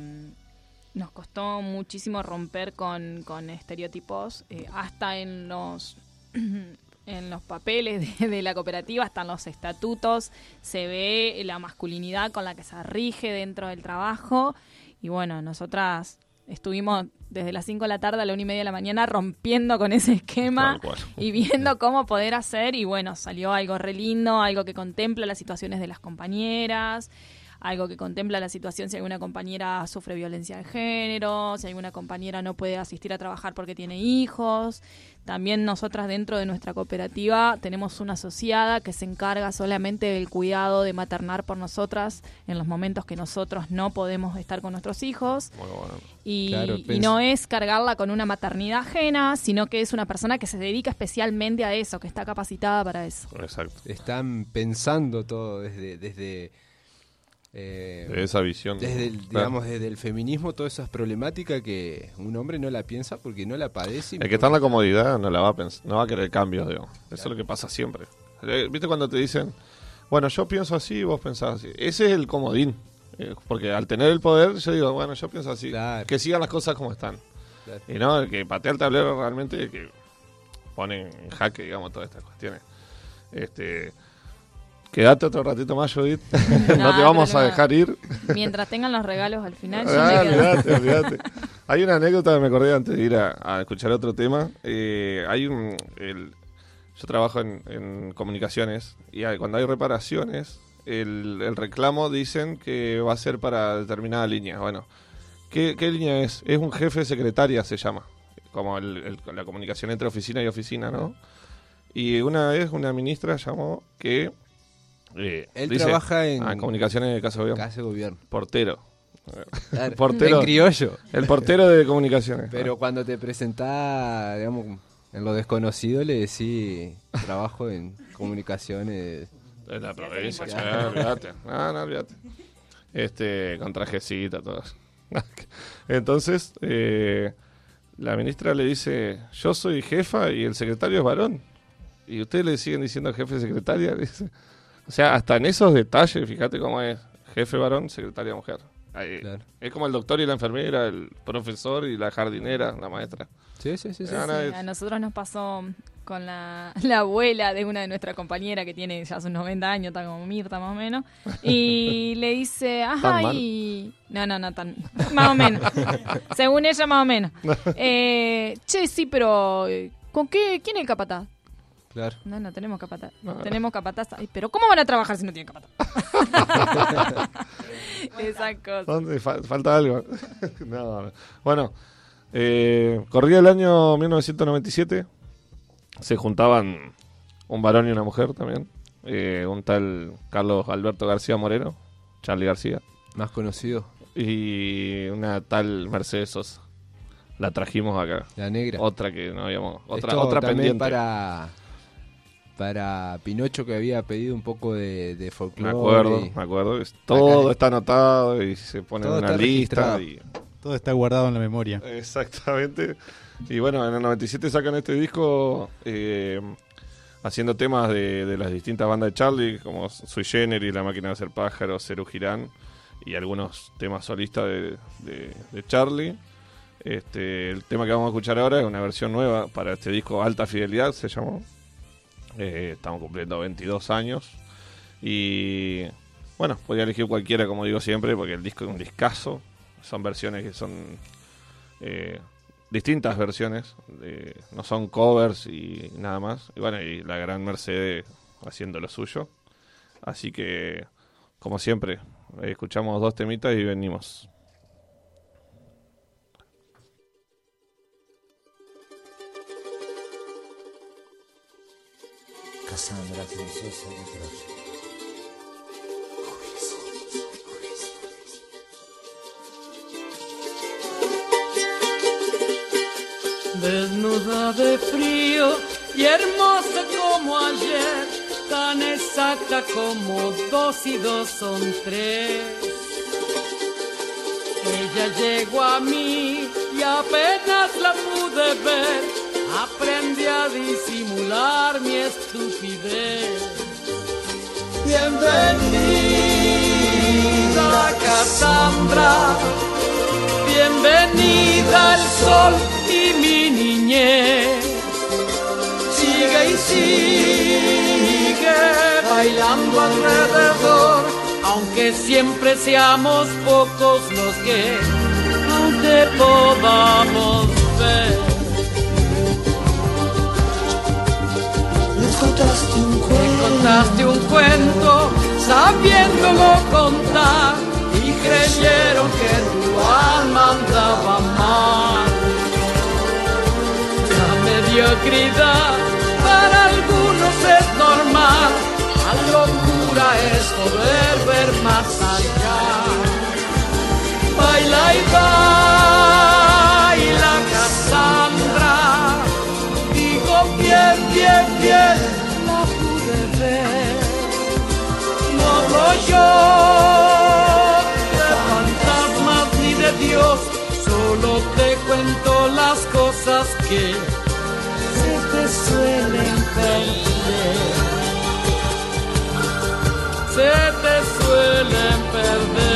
nos costó muchísimo romper con, con estereotipos, eh, hasta en los en los papeles de la cooperativa, hasta en los estatutos, se ve la masculinidad con la que se rige dentro del trabajo. Y bueno, nosotras estuvimos desde las 5 de la tarde a la 1 y media de la mañana rompiendo con ese esquema y viendo cómo poder hacer. Y bueno, salió algo re lindo, algo que contempla las situaciones de las compañeras, algo que contempla la situación si alguna compañera sufre violencia de género, si alguna compañera no puede asistir a trabajar porque tiene hijos. También nosotras dentro de nuestra cooperativa tenemos una asociada que se encarga solamente del cuidado de maternar por nosotras en los momentos que nosotros no podemos estar con nuestros hijos. Bueno. Y, Claro, y pens- no es cargarla con una maternidad ajena, sino que es una persona que se dedica especialmente a eso, que está capacitada para eso. Exacto. Están pensando todo desde... desde eh, De esa visión. Desde el, digamos, desde el feminismo, todas esas problemáticas que un hombre no la piensa porque no la padece. y El que está en la comodidad no la va a pensar, no va a querer cambios, digo. Eso es lo que pasa siempre. Eh, ¿Viste cuando te dicen, bueno, yo pienso así y vos pensás así? Ese es el comodín. Eh, Porque al tener el poder, yo digo, bueno, yo pienso así. Claro. Que sigan las cosas como están. Claro. Y no, el que patea el tablero realmente, el que pone en jaque, digamos, todas estas cuestiones. Este. Quédate otro ratito más, Judith. no te vamos a dejar ir. Mientras tengan los regalos al final, yo Ah. Hay una anécdota que me acordé antes de ir a, a escuchar otro tema. Eh, hay un. el- yo trabajo en, en comunicaciones y hay- cuando hay reparaciones, el, el reclamo dicen que va a ser para determinada línea. Bueno, ¿qué, qué línea es? Es un jefe secretaria, se llama. Como el- el- la comunicación entre oficina y oficina, ¿no? Y una vez una ministra llamó que. Eh, Él dice- trabaja en Ah, comunicaciones de Casa de Gobierno. Casa de Gobierno. Portero. Claro, Portero. En criollo. El portero de comunicaciones. Pero cuando te presentás, digamos, en lo desconocido, le decís trabajo en comunicaciones. En la provincia, sí, olvídate. No, no, olvídate. Este, con trajecita, todo. eso. Entonces, eh, la ministra le dice, yo soy jefa y el secretario es varón. Y ustedes le siguen diciendo jefe secretaria. Dice. O sea, hasta en esos detalles, fíjate cómo es jefe varón, secretaria mujer. Ahí, Claro. Es como el doctor y la enfermera, el profesor y la jardinera, la maestra. Sí, sí, sí. sí. Ah, no, Sí, es- a nosotros nos pasó con la, la abuela de una de nuestras compañeras que tiene ya sus 90 años, está como Mirta más o menos, y le dice, ¿Tan ajá, mal? y... No, no, no, tan... Más o menos. Según ella, más o menos. Eh, che, sí, pero... eh, ¿Con qué? ¿Quién es el capataz? Claro. No, no tenemos capataz. No. Tenemos capataz. Ay, pero ¿cómo van a trabajar si no tienen capataz? Esa cosa. ¿Dónde fa- falta algo? no, no. Bueno, eh, corría el año 1997. Se juntaban un varón y una mujer también. eh, un tal Carlos Alberto García Moreno, Charlie García, Más conocido, y una tal Mercedes Sosa. La trajimos acá. la negra. Otra que no habíamos. Otra, Esto otra también pendiente. para para Pinocho que había pedido un poco de, de Me folclore. acuerdo, y- me acuerdo. Todo Acá- está anotado y se pone en una lista. Y, Todo está guardado en la memoria. Exactamente. Y bueno, en el 97 sacan este disco eh, haciendo temas de, de las distintas bandas de Charlie, como Sui Generis, La Máquina de Hacer Pájaros, Ceru Girán, y algunos temas solistas de, de- de Charlie. Este, el tema que vamos a escuchar ahora es una versión nueva para este disco Alta Fidelidad, se llamó. Eh, estamos cumpliendo 22 años. Y bueno, podría elegir cualquiera, como digo siempre, porque el disco es un discazo. Son versiones que son eh, distintas versiones, no son covers y nada más. Y bueno, y la gran Mercedes haciendo lo suyo. Así que, como siempre, escuchamos dos temitas y venimos. Cassandra princesa de Troya. Desnuda de frío y hermosa como ayer, tan exacta como dos y dos son tres. Ella llegó a mí y apenas la pude ver, aprendí a disimular mi estupidez. Bienvenida Cassandra, bienvenida el sol y mi niñez. Sigue y sigue bailando alrededor, aunque siempre seamos pocos los que aún te podamos ver. Contaste un cuento sabiéndolo contar y creyeron que tu alma andaba mal. La mediocridad para algunos es normal, la locura es poder ver más allá. Baila y baila Cassandra, digo bien, bien, bien, pude ver. Yo de fantasmas ni de Dios, solo te cuento las cosas que se te suelen perder. Se te suelen perder.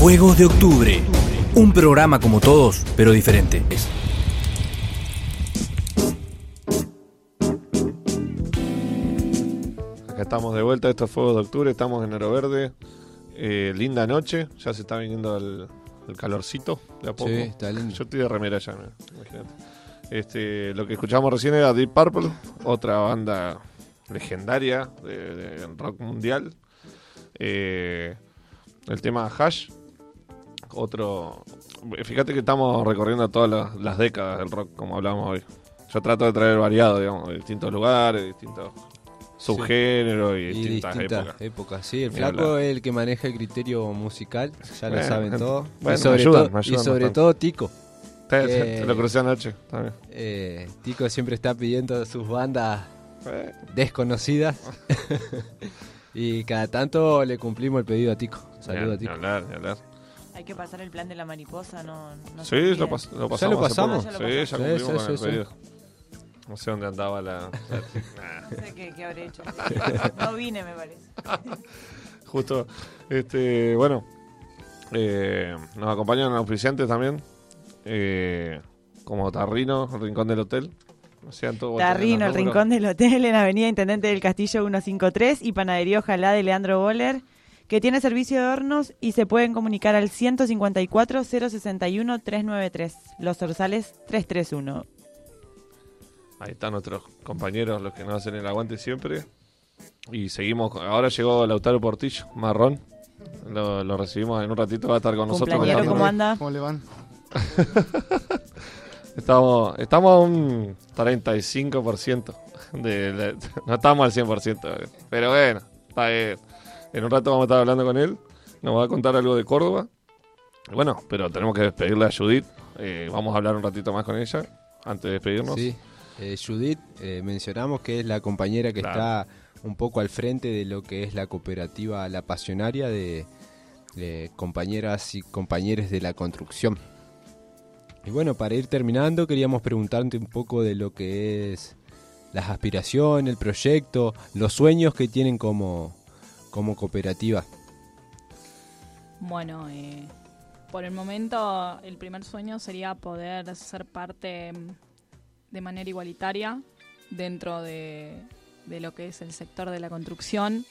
Fuegos de Octubre. Un programa como todos, pero diferente. Acá estamos de vuelta, estos Fuegos de Octubre, estamos en Aro Verde. Eh, linda noche, ya se está viniendo el, el calorcito de a poco. Sí, está lindo. Yo estoy de remera ya, imagínate. Este, lo que escuchamos recién era Deep Purple, otra banda legendaria de, de rock mundial. Eh, el tema Hash, otro... Fíjate que estamos recorriendo todas las, las décadas del rock, como hablamos hoy. Yo trato de traer variado, digamos, de distintos lugares, distintos subgéneros y, Y distintas, distintas épocas. Sí, el flaco hablar. es el que maneja el criterio musical, ya lo saben todos. bueno, y sobre, me ayudan, todo, me y sobre todo Tico. Te- te- que- te lo crucé anoche, también. eh, Tico siempre está pidiendo sus bandas Eh. desconocidas. y cada tanto le cumplimos el pedido a Tico. Saludos a Ni Tico. hablar, ni hablar. Hay que pasar el plan de la mariposa, no, no Sí, lo, pas- lo ¿Ya pasamos. lo hace pasamos? poco. Ah, ya lo Sí, ya pasamos. cumplimos Sí, con sí, el sí, pedido. No sé dónde andaba la... No sé qué, qué habré hecho. No vine, me parece. Justo, este, bueno, eh, nos acompañan auspiciantes también, eh, como Tarrino, el Rincón del Hotel. Tarrino, el rincón del hotel en Avenida Intendente del Castillo 153 y Panadería Ojalá de Leandro Boller, que tiene servicio de hornos y se pueden comunicar al 154 061 393, Los Zorzales 331. Ahí están nuestros compañeros, los que nos hacen el aguante siempre. Y seguimos, con- ahora llegó Lautaro Portillo, marrón. Lo, lo recibimos en un ratito, va a estar con nosotros. ¿cómo anda? ¿Cómo le van? Estamos, estamos a un 35%. De, de- no estamos al 100%. Pero bueno, está bien. En un rato vamos a estar hablando con él. Nos va a contar algo de Córdoba. Bueno, pero tenemos que despedirle a Judith. Eh, vamos a hablar un ratito más con ella antes de despedirnos. Sí, eh, Judith, eh, mencionamos que es la compañera que Claro. está un poco al frente de lo que es la cooperativa La Pasionaria de, de compañeras y compañeros de la construcción. Y bueno, para ir terminando, queríamos preguntarte un poco de lo que es las aspiraciones, el proyecto, los sueños que tienen como, como cooperativa. Bueno, eh, por el momento el primer sueño sería poder ser parte mm, de manera igualitaria dentro de, de lo que es el sector de la construcción,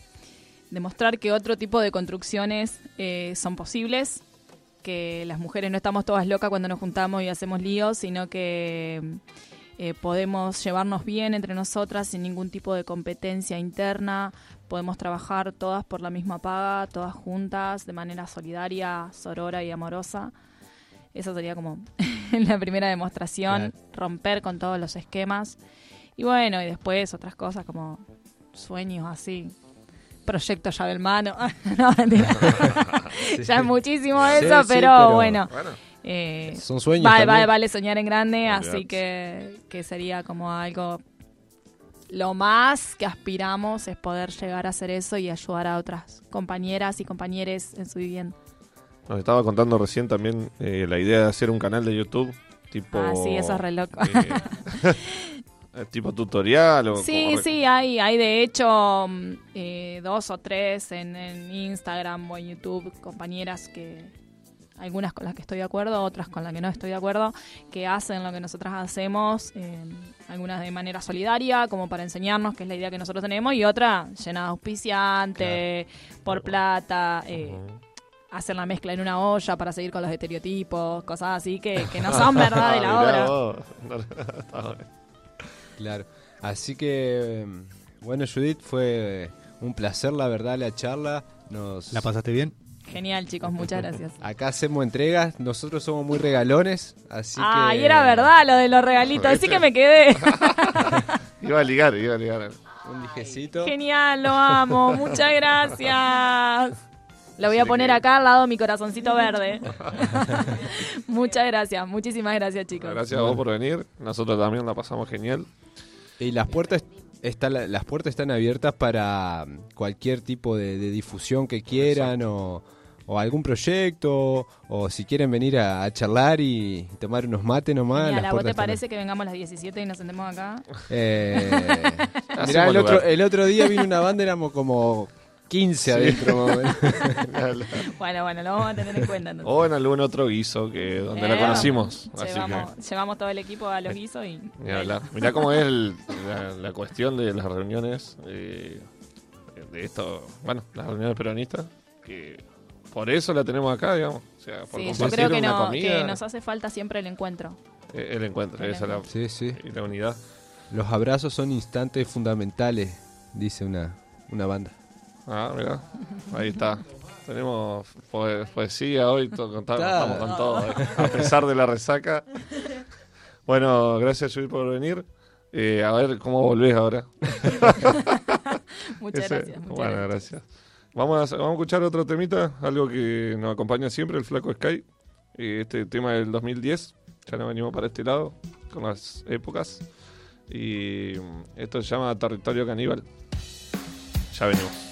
demostrar que otro tipo de construcciones eh, son posibles, que las mujeres no estamos todas locas cuando nos juntamos y hacemos líos, sino que mm, eh, podemos llevarnos bien entre nosotras sin ningún tipo de competencia interna, podemos trabajar todas por la misma paga, todas juntas, de manera solidaria, sorora y amorosa. Esa sería como la primera demostración, romper con todos los esquemas. Y bueno, y después otras cosas como sueños así, proyecto llave en mano. no, mentira. Sí. ya es muchísimo Sí, eso, sí, pero, pero- bueno. Bueno. eh, Son sueños Vale, también. vale, vale soñar en grande, así que, que sería como algo... Lo más que aspiramos es poder llegar a hacer eso y ayudar a otras compañeras y compañeros en su vivienda. Nos estaba contando recién también eh, la idea de hacer un canal de YouTube tipo... Ah, sí, eso es re loco. eh, tipo tutorial o... Sí, como sí, hay, hay de hecho mm, eh, dos o tres en, en Instagram o en YouTube, compañeras que, algunas con las que estoy de acuerdo, otras con las que no estoy de acuerdo, que hacen lo que nosotras hacemos, eh, algunas de manera solidaria, como para enseñarnos, que es la idea que nosotros tenemos, y otra llena de auspiciante, por plata, eh, hacer la mezcla en una olla para seguir con los estereotipos, cosas así que, que no son verdad de la obra. Claro. Así que, mm, bueno, Judith, fue un placer, la verdad, la charla. Nos... ¿La pasaste bien? Genial, chicos, muchas gracias. Acá hacemos entregas, nosotros somos muy regalones, así Ah, que... y era verdad lo de los regalitos, así que me quedé. Iba a ligar, iba a ligar. Un dijecito. Genial, lo amo, muchas gracias. Lo voy a poner acá al lado de mi corazoncito verde. muchas gracias, muchísimas gracias, chicos. Gracias a vos por venir. Nosotros también la pasamos genial. Y las puertas está, las puertas están abiertas para cualquier tipo de, de difusión que quieran o, o algún proyecto o si quieren venir a, a charlar y tomar unos mates nomás. Genial, las ¿a vos te están parece que vengamos a las 17 y nos sentemos acá? Eh, mirá, el otro, el otro día vino una banda, éramos como 15 adentro. Bueno, bueno, lo vamos a tener en cuenta. entonces. o en algún otro guiso que donde la Eh, conocimos. Así Llevamos, llevamos todo el equipo a los guisos y... hablar. Mirá cómo es el- la, la cuestión de las reuniones eh, de esto. Bueno, las reuniones peronistas. Que por eso la tenemos acá, digamos. O sea, por Sí, yo creo que, una no, comida. que nos hace falta siempre el encuentro. eh, El encuentro, El esa es la, Sí, sí. y la unidad. Los abrazos son instantes fundamentales, dice una, una banda. Ah, mirá. Ahí está. Tenemos poe- poesía hoy, to- contamos, estamos con todo, eh, a pesar de la resaca. Bueno, gracias Judith por venir. Eh, a ver cómo volvés ahora. Muchas Ese- gracias. muchas bueno, gracias. gracias. Vamos a, vamos a escuchar otro temita, algo que nos acompaña siempre, el Flaco Sky. Eh, Este tema del 2010, ya nos venimos para este lado, con las épocas. Y mm, esto se llama Territorio Caníbal. Ya venimos.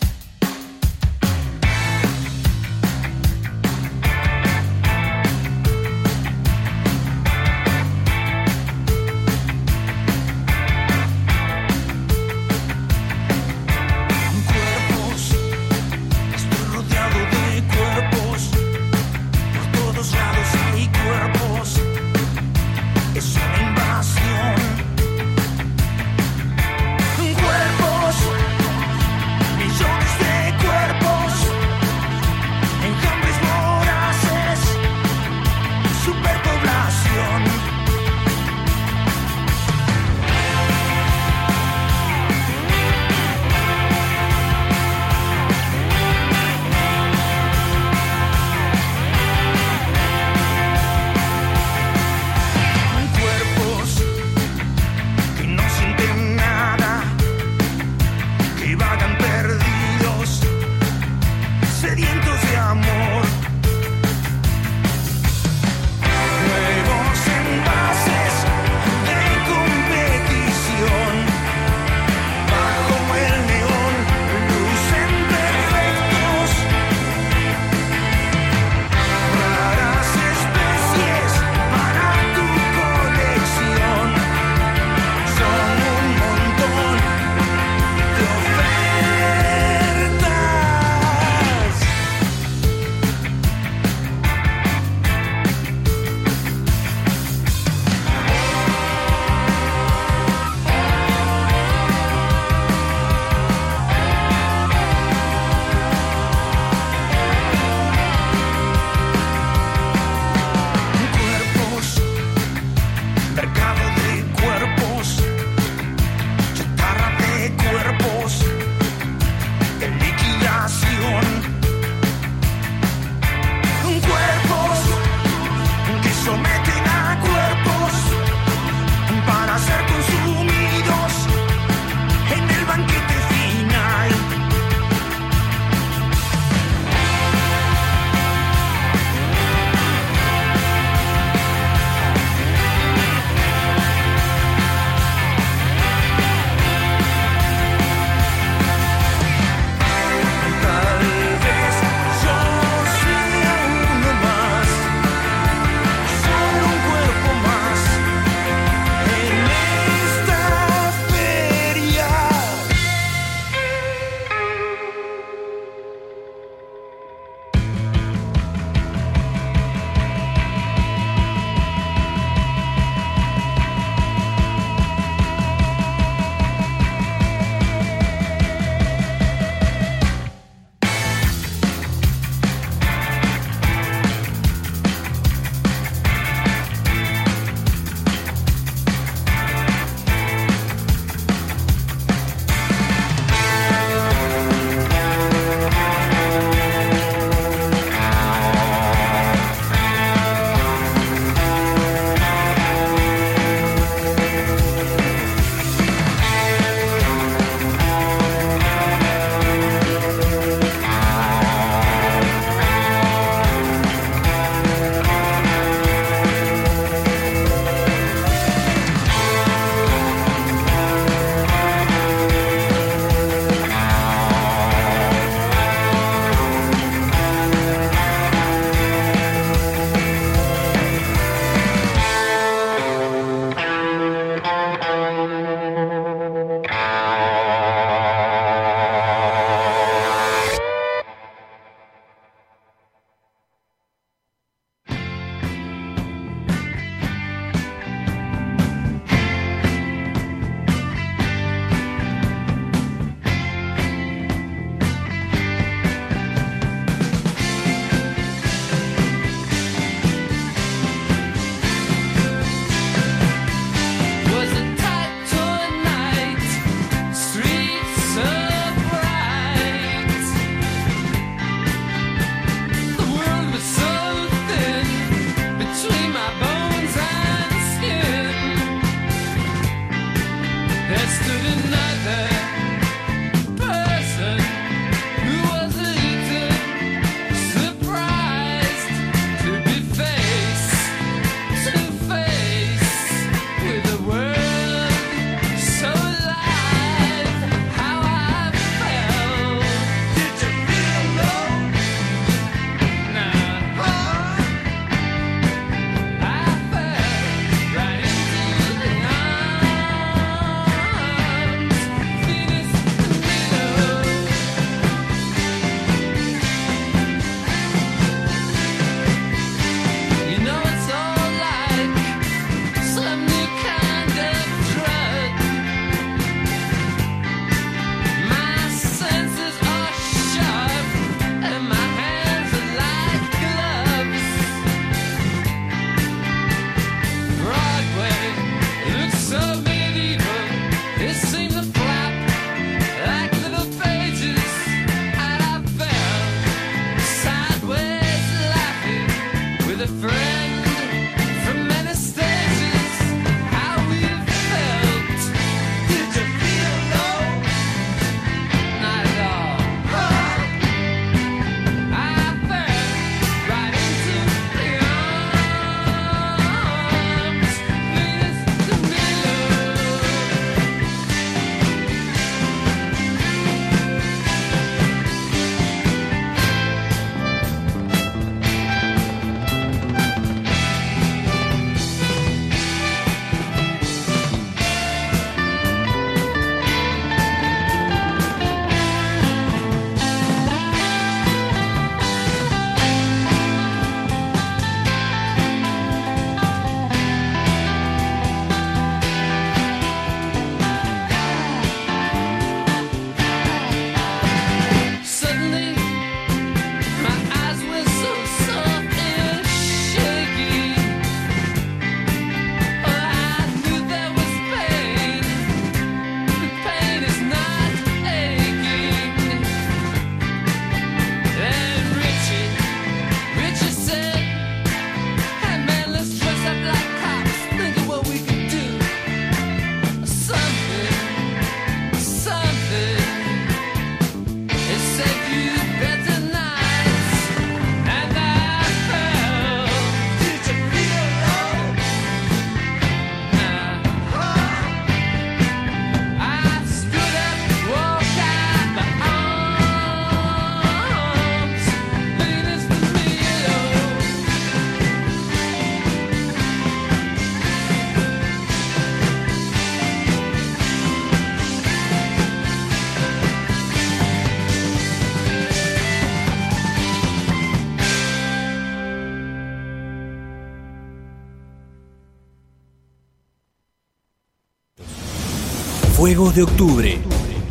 Fuegos de Octubre.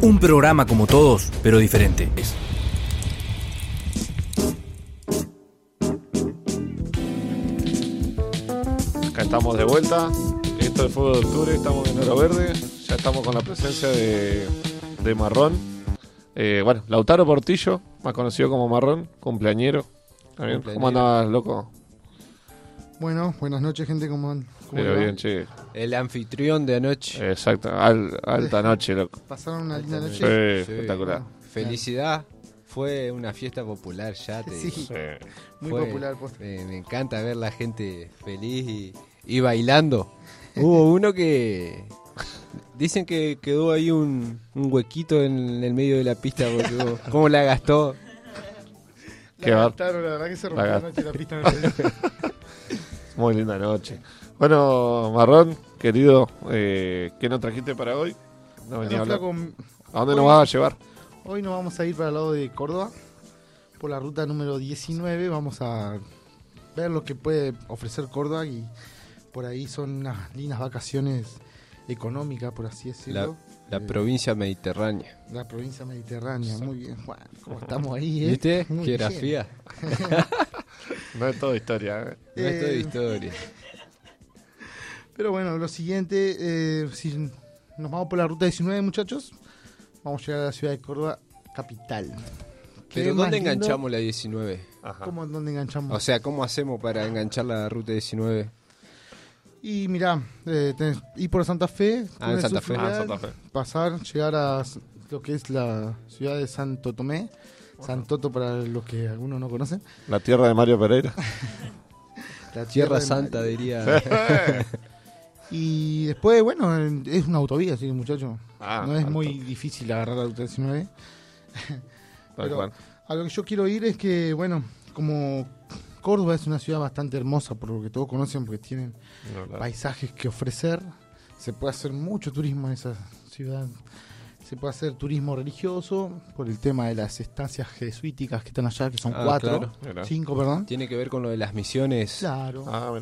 Un programa como todos, pero diferente. Acá estamos de vuelta. Esto es Fuego de Octubre, estamos en Oro Verde. Ya estamos con la presencia de, de Marrón. Eh, bueno, Lautaro Portillo, más conocido como Marrón, cumpleañero. También. ¿Cómo andabas, loco? Bueno, buenas noches, gente. ¿Cómo, cómo Pero bien, che. El anfitrión de anoche. Exacto, al- alta noche, loco. ¿Pasaron una linda Sí, noche? espectacular. Felicidad. Fue una fiesta popular, ya te Sí, digo. muy Fue- popular. pues. Me, me encanta ver la gente feliz y, y bailando. Hubo uno que dicen que quedó ahí un, un huequito en el medio de la pista porque hubo- cómo la gastó. Qué La gastaron, la verdad que se rompió la la pista. Muy linda noche. Bueno, Marrón, querido, eh, ¿qué nos trajiste para hoy? No venía a Bueno, flaco, ¿A dónde hoy- nos vas a llevar? Hoy nos vamos a ir para el lado de Córdoba, por la ruta número 19. Vamos a ver lo que puede ofrecer Córdoba y por ahí son unas lindas vacaciones económicas, por así decirlo. la Eh, provincia mediterránea. La provincia mediterránea, muy bien. Juan, ¿cómo estamos ahí? eh? ¿Viste? Muy Geografía. No es toda historia. ¿eh? No es toda Eh, historia. Pero bueno, lo siguiente, eh, si nos vamos por la ruta 19, muchachos, vamos a llegar a la ciudad de Córdoba, capital. ¿Qué Pero ¿dónde lindo? enganchamos la 19? ¿Cómo dónde enganchamos? O sea, ¿cómo hacemos para enganchar la ruta 19? y mirá, eh, tenés- ir por Santa Fe, Ah, en Santa Fe. Ah, Santa Fe. pasar, llegar a lo que es la ciudad de Santo Tomé, Santoto para los que algunos no conocen. La tierra de Mario Pereira. La Tierra Santa, diría. Y después, bueno, en- es una autovía, así que muchachos. Ah, no es alto. muy difícil agarrar la ruta 19. Tal Pero cual. a lo que yo quiero ir es que, bueno, como Córdoba es una ciudad bastante hermosa, por lo que todos conocen, porque tienen No, paisajes que ofrecer, se puede hacer mucho turismo en esa ciudad. Se puede hacer turismo religioso por el tema de las estancias jesuíticas que están allá, que son Ah, cuatro, claro. Cinco, perdón. Tiene que ver con lo de las misiones. Claro, Ah,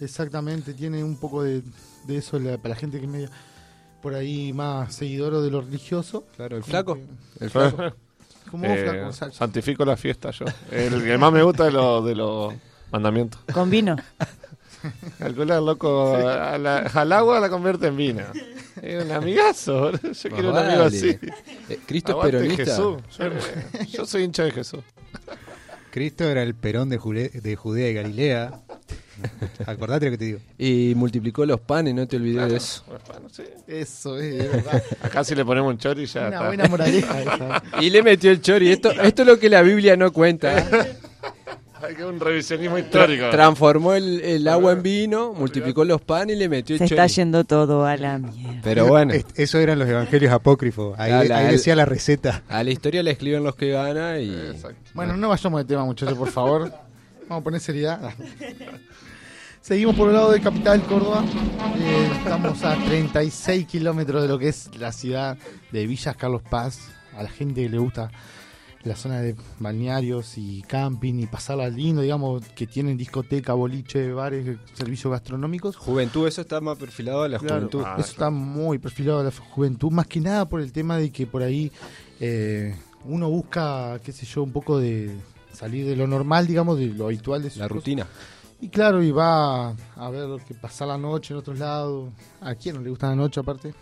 exactamente, tiene un poco de, de eso la- para la gente que es medio por ahí más seguidor de lo religioso. Claro, el flaco. que- El flaco. Como Eh, flaco, santifico la fiesta yo. El que más me gusta de los de los mandamientos. Con vino. Calcular, loco, a la- al agua la convierte en vino. Es un amigazo. Yo Más quiero un amigo vale. así. Eh, Cristo es Aguante peronista. Jesús. Yo, yo soy hincha de Jesús. Cristo era el perón de, Jule- de Judea y Galilea. Acordate lo que te digo. Y multiplicó los panes, no te olvides de eso. Bueno, sí. Eso es, verdad. Acá si le ponemos un chori ya Una está. buena moraleja esa. Y le metió el chori. Esto, esto es lo que la Biblia no cuenta. Hay que un revisionismo Tra- histórico. transformó el, el agua en vino, multiplicó los panes y le metió el Se está yendo todo a la mierda. Pero bueno, Es- Eso eran los evangelios apócrifos. Ahí, La- la- decía la receta. a la historia le escriben los que ganan y... Exacto. Bueno, no vayamos de tema, muchachos, por favor. Vamos a poner seriedad. Seguimos por el lado de Capital, Córdoba. Eh, estamos a 36 kilómetros de lo que es la ciudad de Villas Carlos Paz. A la gente que le gusta la zona de balnearios y camping y pasarla lindo, digamos, que tienen discoteca, boliche, bares, servicios gastronómicos. Juventud, eso está más perfilado a la Claro, juventud. Ah, eso está muy perfilado a la juventud, más que nada por el tema de que por ahí eh, uno busca, qué sé yo, un poco de salir de lo normal, digamos, de lo habitual de sus La cosas. rutina. Y claro, y va a ver que pasar la noche en otros lados. ¿A quién no le gusta la noche aparte?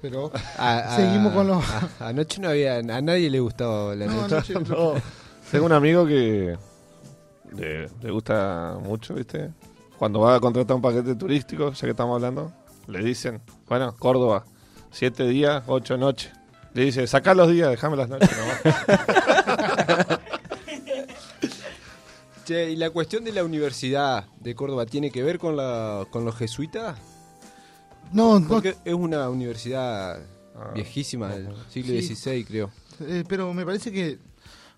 Pero A- a- Seguimos con los- a- anoche no había... A nadie le gustaba la no, noche. anoche- No. Tengo un amigo que le, le gusta mucho, ¿viste? Cuando va a contratar un paquete turístico, ya que estamos hablando, le dicen, bueno, Córdoba, siete días, ocho noches. Le dice, sacá los días, déjame las noches nomás. Che, ¿y la cuestión de la Universidad de Córdoba tiene que ver con, la, con los jesuitas? No, no, Porque es una universidad Ah, viejísima del siglo Sí. XVI, creo. eh, pero me parece que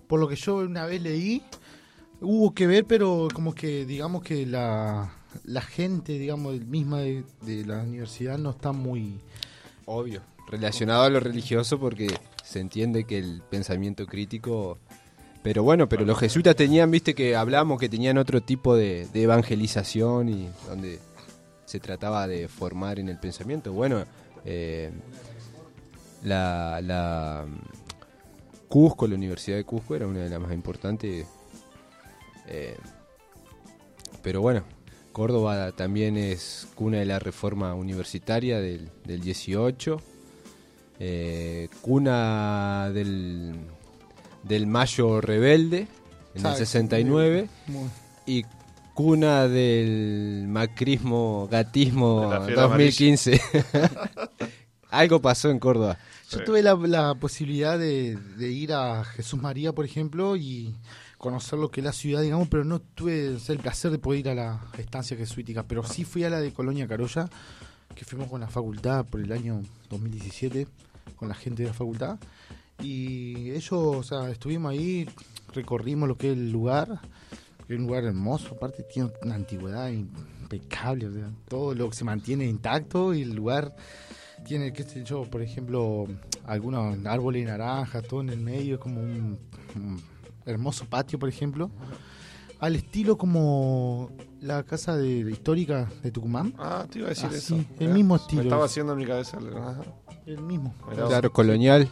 por lo que yo una vez leí, hubo que ver, pero como que digamos que la, la gente, digamos, misma de, de la universidad no está muy... Obvio. Relacionado a lo religioso porque se entiende que el pensamiento crítico... Pero bueno, pero los jesuitas tenían, viste que hablamos que tenían otro tipo de, de evangelización y donde se trataba de formar en el pensamiento. Bueno, eh, La, la Cusco, la Universidad de Cusco era una de las más importantes. eh, pero bueno, Córdoba también es cuna de la reforma universitaria del, del 18, eh, cuna del, del Mayo Rebelde en el Exacto. 69 Muy- y cuna del macrismo, gatismo De la fiebre 2015. Algo pasó en Córdoba. Yo Sí. tuve la, la posibilidad de, de ir a Jesús María, por ejemplo, y conocer lo que es la ciudad, digamos, pero no tuve el placer de poder ir a la estancia jesuítica, pero sí fui a la de Colonia Carolla, que fuimos con la facultad por el año 2017, con la gente de la facultad, y ellos, o sea, estuvimos ahí, recorrimos lo que es el lugar, es un lugar hermoso, aparte tiene una antigüedad impecable, o sea, todo lo que se mantiene intacto y el lugar tiene, qué sé yo, por ejemplo, algunos árboles de naranja, todo en el medio, es como un, un hermoso patio, por ejemplo, al estilo como la casa de, de histórica de Tucumán, Ah, te iba a decir Así, eso. el mismo Me estilo. estaba haciendo en mi cabeza. ajá. el mismo. Claro, colonial.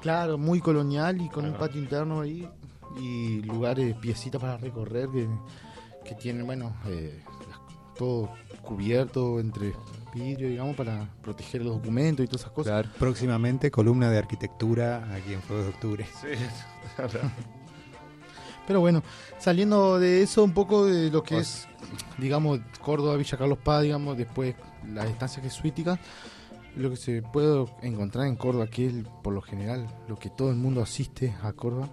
Claro, muy colonial y con un patio interno ahí y lugares, piecitas para recorrer que, que tienen, bueno, eh, todo cubierto entre vidrio, digamos, para proteger los documentos y todas esas cosas. Claro. Próximamente columna de arquitectura aquí en Fuego de Octubre. Sí, claro. Pero bueno, saliendo de eso, un poco de lo que es, digamos, Córdoba, Villa Carlos Paz, digamos, después las estancias jesuíticas, lo que se puede encontrar en Córdoba, que es por lo general lo que todo el mundo asiste a Córdoba,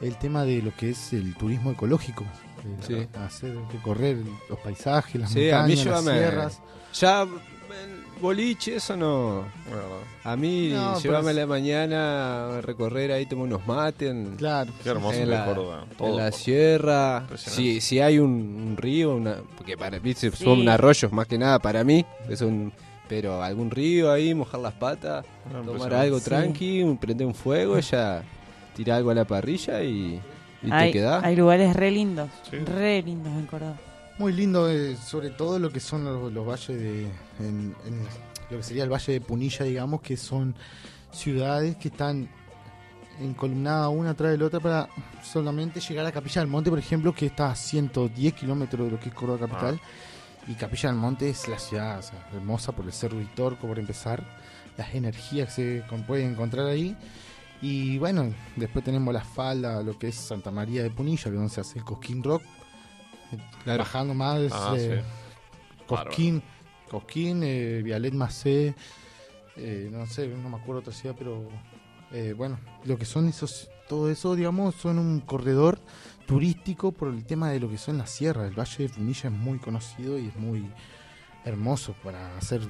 el tema de lo que es el turismo ecológico. el Sí. Hacer, recorrer los paisajes, las Sí, a mí montañas, las llévame. sierras. Ya, el boliche, eso no. A mí, No, llévame a la mañana a recorrer ahí, tomar unos mates. En, Claro. Qué hermoso en la, Córdoba. en la sierra. Si, si hay un, un río, una, porque para mí se- Sí. son arroyos más que nada para mí. Es un, pero algún río ahí, mojar las patas, Ah, tomar algo Sí. tranqui, prender un fuego, ya tirar algo a la parrilla y, y te quedás. hay lugares re lindos, Sí. re lindos en Córdoba. Muy lindo, eh, sobre todo lo que son los, los valles de. En, en lo que sería el valle de Punilla, digamos, que son ciudades que están encolumnadas una atrás de la otra para solamente llegar a Capilla del Monte, por ejemplo, que está a 110 kilómetros de lo que es Córdoba capital. Y Capilla del Monte es la ciudad o sea, hermosa por el Cerro Vitorco, por empezar. Las energías que se pueden encontrar ahí. Y bueno, después tenemos la falda, lo que es Santa María de Punilla, que donde se hace el Cosquín Rock. Claro. Bajando más, Ah, eh, sí. Cosquín, Cosquín, eh, Vialet Macé, eh, no sé, no me acuerdo otra ciudad, pero eh, bueno, lo que son esos, todo eso, digamos, son un corredor turístico por el tema de lo que son las sierras. El Valle de Punilla es muy conocido y es muy hermoso para hacer,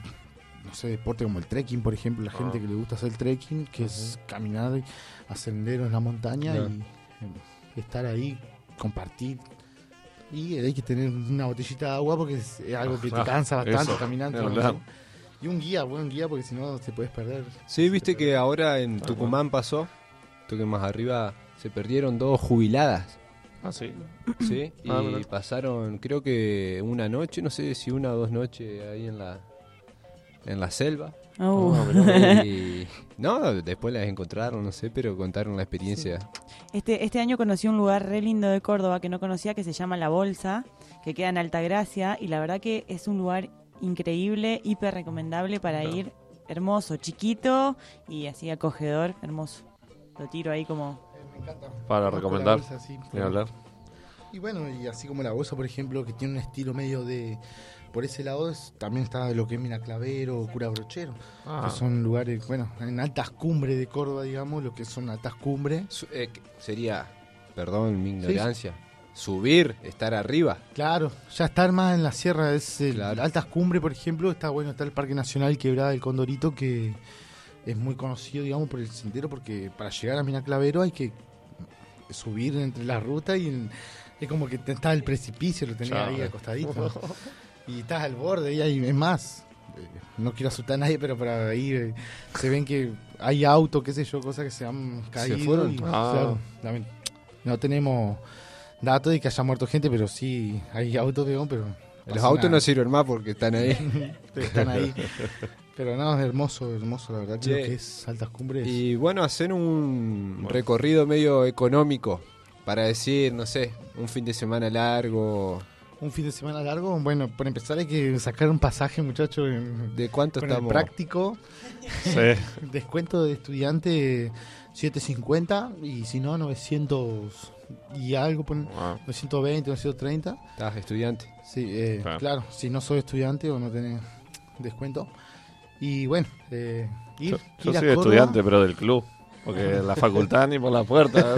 no sé, deporte como el trekking, por ejemplo, la gente Ah. que le gusta hacer trekking, que es caminar a senderos en la montaña y estar ahí, compartir. Y hay que tener una botellita de agua porque es es algo que te cansa bastante eso, caminando. Y un guía, buen guía, porque si no te puedes perder. Sí, viste que ahora en Tucumán pasó, toque más arriba, se perdieron dos jubiladas. Ah, sí. Sí, y Ah, mira. pasaron, creo que una noche, no sé si una o dos noches ahí en la en la selva. Uh. Y- no, después las encontraron, no sé, pero contaron la experiencia. Este, este año conocí un lugar re lindo de Córdoba que no conocía que se llama La Bolsa, que queda en Altagracia y la verdad que es un lugar increíble, hiper recomendable para ir, hermoso, chiquito y así acogedor, hermoso. Lo tiro ahí como... Me encanta. Para recomendar. la bolsa, sí. Ni hablar. Y bueno, y así como la bolsa, por ejemplo, que tiene un estilo medio de. Por ese lado es- también está lo que es Miraclavero, Cura Brochero, Ah. que son lugares, bueno, en altas cumbres de Córdoba, digamos, lo que son altas cumbres. Eh, sería, perdón mi ignorancia, subir, estar arriba. Claro, ya estar más en la sierra, es el- Claro. altas cumbres, por ejemplo, está bueno, está el Parque Nacional Quebrada del Condorito, que es muy conocido, digamos, por el sendero, porque para llegar a Miraclavero hay que subir entre la ruta y en- es como que está el precipicio, lo tenés Chao. ahí acostadito. y estás al borde, y hay, es más, eh, no quiero asustar a nadie, pero para ir eh, se ven que hay autos, qué sé yo, cosas que se han caído. fueron? y, Ah. no tenemos datos de que haya muerto gente, pero sí hay autos, digamos, pero Los autos nada. no sirven más porque están ahí. están ahí. Pero no, es hermoso, hermoso, la verdad. Creo que es altas cumbres. Y bueno, hacer un recorrido medio económico para decir, no sé, un fin de semana largo. Un fin de semana largo, bueno, por empezar hay que sacar un pasaje, muchachos. ¿De cuánto el estamos? práctico. Sí. Descuento de estudiante 750 y si no, 900 y algo, pon- Ah. 920, 930. Estás estudiante. Sí, eh, Claro. claro, si no soy estudiante o no tenés descuento. Y bueno, eh, ir, Yo, yo ir soy Córdoba, estudiante, pero del club. Porque la facultad ni por la puerta.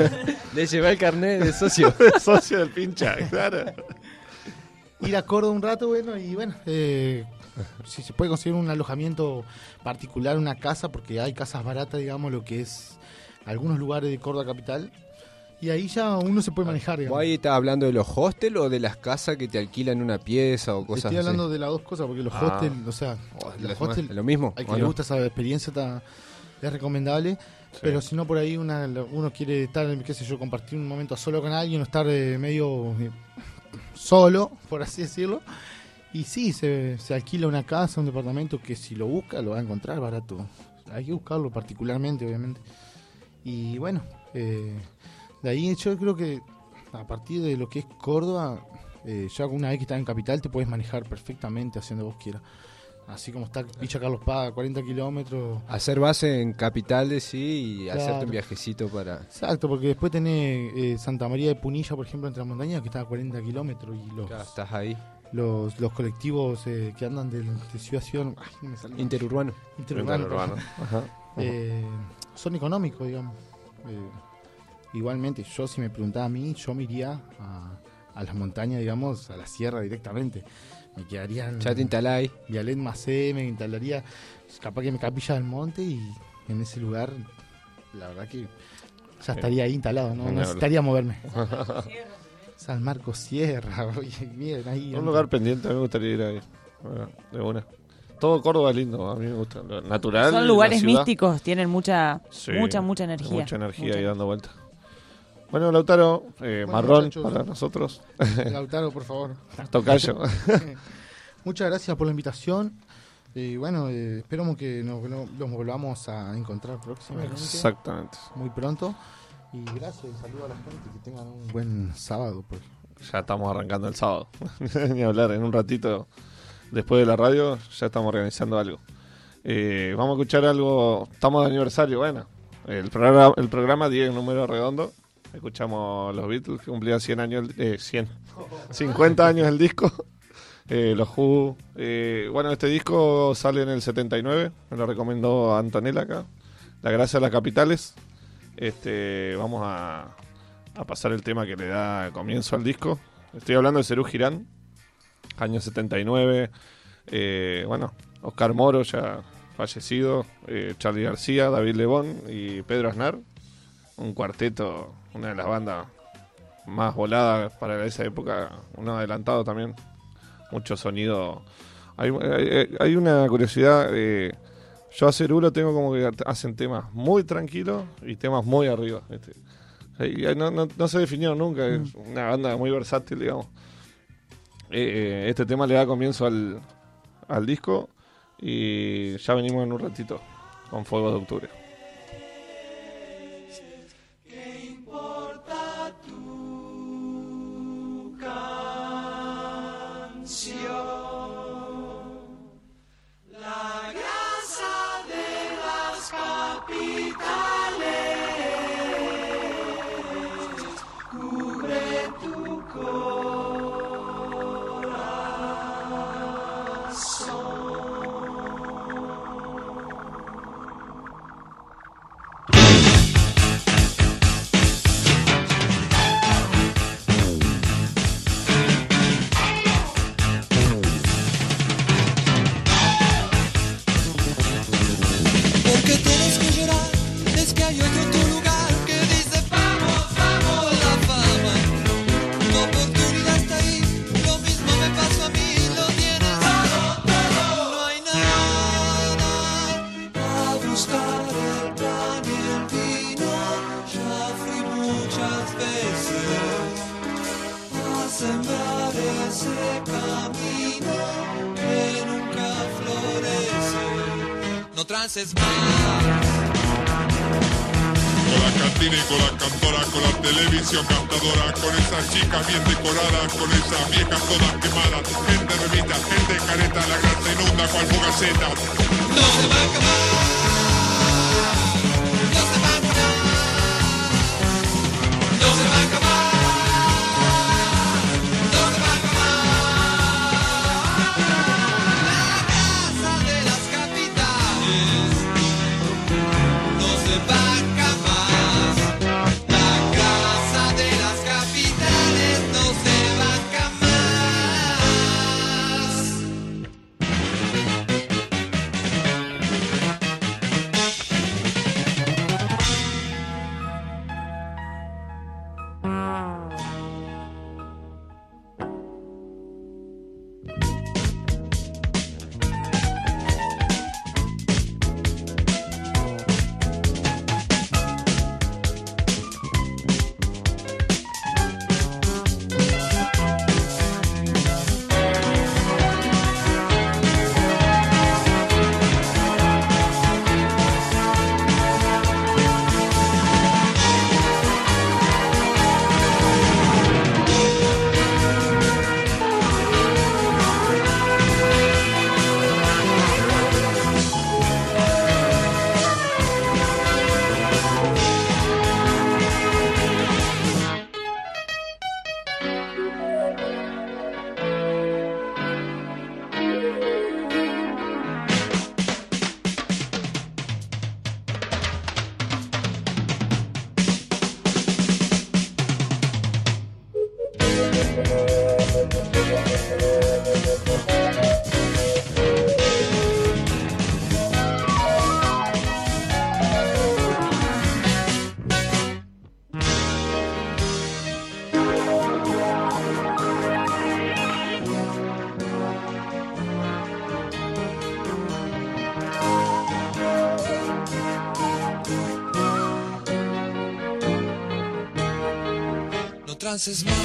Le llevé el carnet de socio. Socio del pincha, claro. Ir a Córdoba un rato, bueno, y bueno, eh, si se puede conseguir un alojamiento particular, una casa, porque hay casas baratas, digamos, lo que es algunos lugares de Córdoba capital. Y ahí ya uno se puede manejar, ¿Vos digamos. ahí estás hablando de los hostels o de las casas que te alquilan una pieza o cosas Estoy así? hablando de las dos cosas, porque los Ah. hostels, o sea, ¿Lo los hostels, lo mismo, Hay que o le no? gusta esa experiencia, está, es recomendable. Pero si no, por ahí una, uno quiere estar, qué sé yo, compartir un momento solo con alguien o estar eh, medio eh, solo, por así decirlo. Y sí, se, alquila una casa, un departamento que si lo busca lo va a encontrar barato. Hay que buscarlo particularmente, obviamente. Y bueno, eh, de ahí yo creo que a partir de lo que es Córdoba, eh, ya una vez que estás en Capital te puedes manejar perfectamente haciendo vos quieras. Así como está Villa Carlos Paz, a 40 kilómetros. Hacer base en capitales, sí, y hacerte Claro. un viajecito para... Exacto, porque después tenés eh, Santa María de Punilla, por ejemplo, entre las montañas, que está a 40 kilómetros. Y los, Claro, estás ahí. los, los colectivos eh, que andan del- de, ciudad a ciudad. ay, me. Interurbano. Interurbano. Interurbano, ajá. Eh, son económicos, digamos. Eh, igualmente, yo si me preguntaba a mí, yo me iría a, a las montañas, digamos, a la sierra directamente. Me quedaría en Ya te instalás. Vialet Macé, me instalaría, capaz que me capilla del monte y en ese lugar, la verdad que ya estaría ahí instalado, no, necesitaría moverme. San Marcos Sierra, bien, ahí. Un lugar pendiente, a mí me gustaría ir ahí. Bueno, de una. Todo Córdoba es lindo, a mí me gusta. Natural. Son lugares místicos, tienen mucha, Sí, mucha, mucha energía. Mucha energía Mucha. ahí dando vueltas. Bueno, Lautaro, eh, Bueno, marrón muchachos. para nosotros. Lautaro, por favor. Tocayo. Muchas gracias por la invitación. Y bueno, eh, esperamos que nos, nos volvamos a encontrar próximamente. Exactamente. Muy pronto. Y gracias y saludo a la gente. Que tengan un buen sábado. Pues. Ya estamos arrancando el sábado. Ni hablar, en un ratito después de la radio ya estamos organizando algo. Eh, vamos a escuchar algo. Estamos de aniversario, bueno. El programa, el programa 10, número redondo. Escuchamos los Beatles que cumplían 100 años, eh, 100, 50 años el disco. Eh, los Who. eh, bueno, este disco sale en el 79. Me lo recomendó Antonella acá. La gracia de las capitales. Este, vamos a, a pasar el tema que le da comienzo al disco. Estoy hablando de Cerú Girán, año 79. Eh, bueno, Oscar Moro ya fallecido, eh, Charlie García, David Lebón y Pedro Aznar. Un cuarteto, una de las bandas más voladas para esa época, uno adelantado también. Mucho sonido. Hay, hay- hay una curiosidad. eh, yo a Cerú lo tengo como que hacen temas muy tranquilos y temas muy arriba. eh, No, no- no se definieron nunca, es una banda muy versátil, digamos. Eh, eh, este tema le da comienzo al, al disco y ya venimos en un ratito con Fuego de Octubre. no más. Con la cantina y con la cantora, con la televisión gastadora, con esas chicas bien decoradas, con esas viejas todas quemadas, gente remita, gente careta, la gran inunda cual fugaceta. No se va a acabar. entonces más.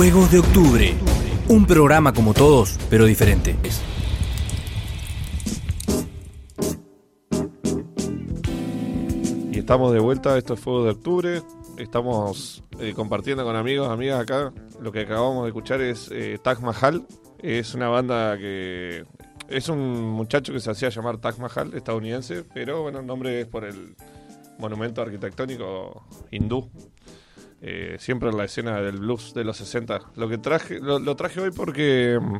Fuegos de Octubre. Un programa como todos, pero diferente. Y estamos de vuelta, esto es Fuego de Octubre. Estamos eh, compartiendo con amigos, amigas acá. Lo que acabamos de escuchar es eh, Taj Mahal. Es una banda que. Es un muchacho que se hacía llamar Taj Mahal, estadounidense, pero bueno, el nombre es por el monumento arquitectónico hindú. Siempre en la escena del blues de los 60. Lo que traje, lo, lo traje hoy porque mm,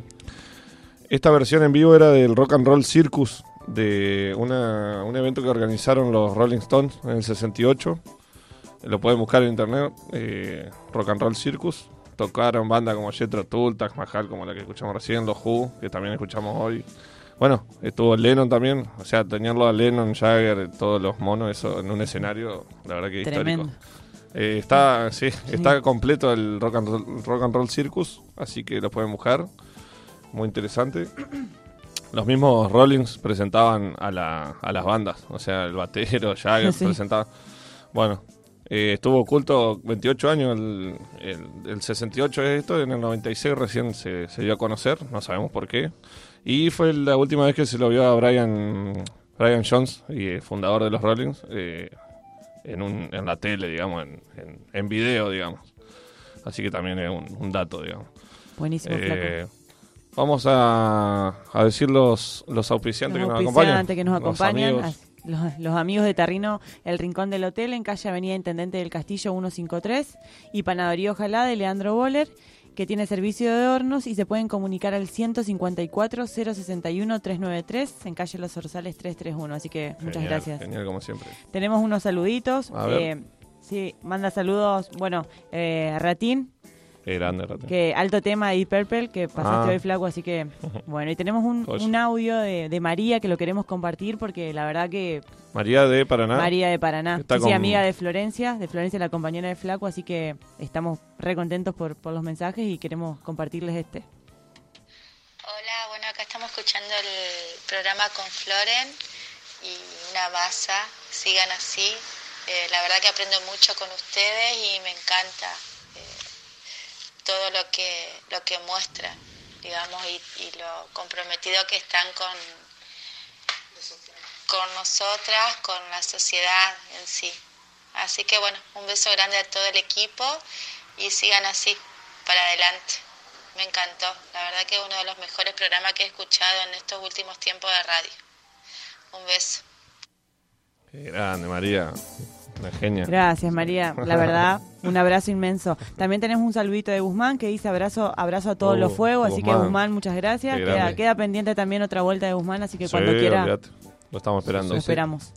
esta versión en vivo era del Rock and Roll Circus, de una- un evento que organizaron los Rolling Stones en el 68. Lo pueden buscar en internet, eh, Rock and Roll Circus. Tocaron bandas como Jethro Tull, Taj Mahal, como la que escuchamos recién, los Who, que también escuchamos hoy. Bueno, estuvo Lennon también, o sea, tenerlo a Lennon, Jagger, todos los monos, eso en un escenario, la verdad que histórico. Eh, está, sí, está completo el rock and, roll, Rock and Roll Circus, así que lo pueden buscar. Muy interesante. Los mismos Rollings presentaban a, la, a las bandas, o sea, el batero, Jagger Sí. presentaba. Bueno, eh, estuvo oculto 28 años, el, el, el 68 es esto, en el 96 recién se, se dio a conocer, no sabemos por qué. Y fue la última vez que se lo vio a Brian, Brian Jones, y, eh, fundador de los Rollings, eh, en, un, en la tele, digamos, en, en, en video, digamos. Así que también es un, un dato, digamos. Buenísimo, Eh, Vamos a, a decir los, los auspiciantes Los que nos acompañan. auspiciantes que nos Los acompañan, amigos. los, los amigos de Tarrino, El Rincón del Hotel, en calle Avenida Intendente del Castillo 153, y Panadería Ojalá de Leandro Boller, que tiene servicio de hornos y se pueden comunicar al 154-061-393 en calle Los Orzales 331. Así que muchas gracias. Genial, como siempre. Tenemos unos saluditos. A ver. eh, sí, manda saludos, bueno, eh, Ratín, Qué grande, Rato. que alto tema de Deep Purple que pasaste Ah. hoy flaco, así que bueno, y tenemos un, un audio de, de María que lo queremos compartir porque la verdad que María de Paraná. María de Paraná, Está sí, con- amiga de Florencia, de Florencia la compañera de Flaco, así que estamos re contentos por, por los mensajes y queremos compartirles este. Hola, bueno, acá estamos escuchando el programa con Floren y una masa, sigan así. Eh, la verdad que aprendo mucho con ustedes y me encanta eh, todo lo que, lo que muestran, digamos, y, y lo comprometido que están con, con nosotras, con la sociedad en sí. Así que bueno, un beso grande a todo el equipo y sigan así, para adelante. Me encantó, la verdad que es uno de los mejores programas que he escuchado en estos últimos tiempos de radio. Un beso. Qué grande, María. Una genia. Gracias María, la verdad, un abrazo inmenso. También tenemos un saludito de Guzmán que dice abrazo, abrazo a todos Oh, los fuegos, así que Guzmán. Muchas gracias. Queda, pendiente también otra vuelta de Guzmán, así que Sí, cuando quiera. Lo estamos esperando. lo esperamos.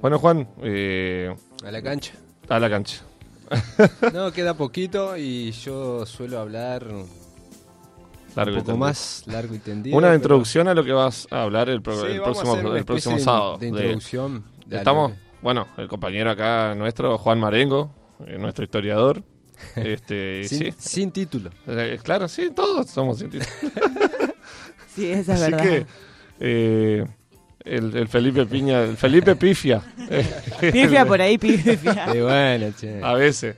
Bueno, Juan. eh, A la cancha. A la cancha. No, queda poquito y yo suelo hablar Largo y un poco tendido. más largo y tendido. Una pero- introducción a lo que vas a hablar el, pro- Sí, el vamos a próximo, el próximo de- sábado. de introducción. Dale, Estamos. Bueno, el compañero acá nuestro, Juan Marengo, eh, nuestro historiador. este, Sin- sí. sin título. Eh, claro, sí, todos somos sin título. Sí, esa es Así verdad. que eh, el, el Felipe Piña, el Felipe Pifia. Pifia por ahí, pifia. Y bueno, che. A veces.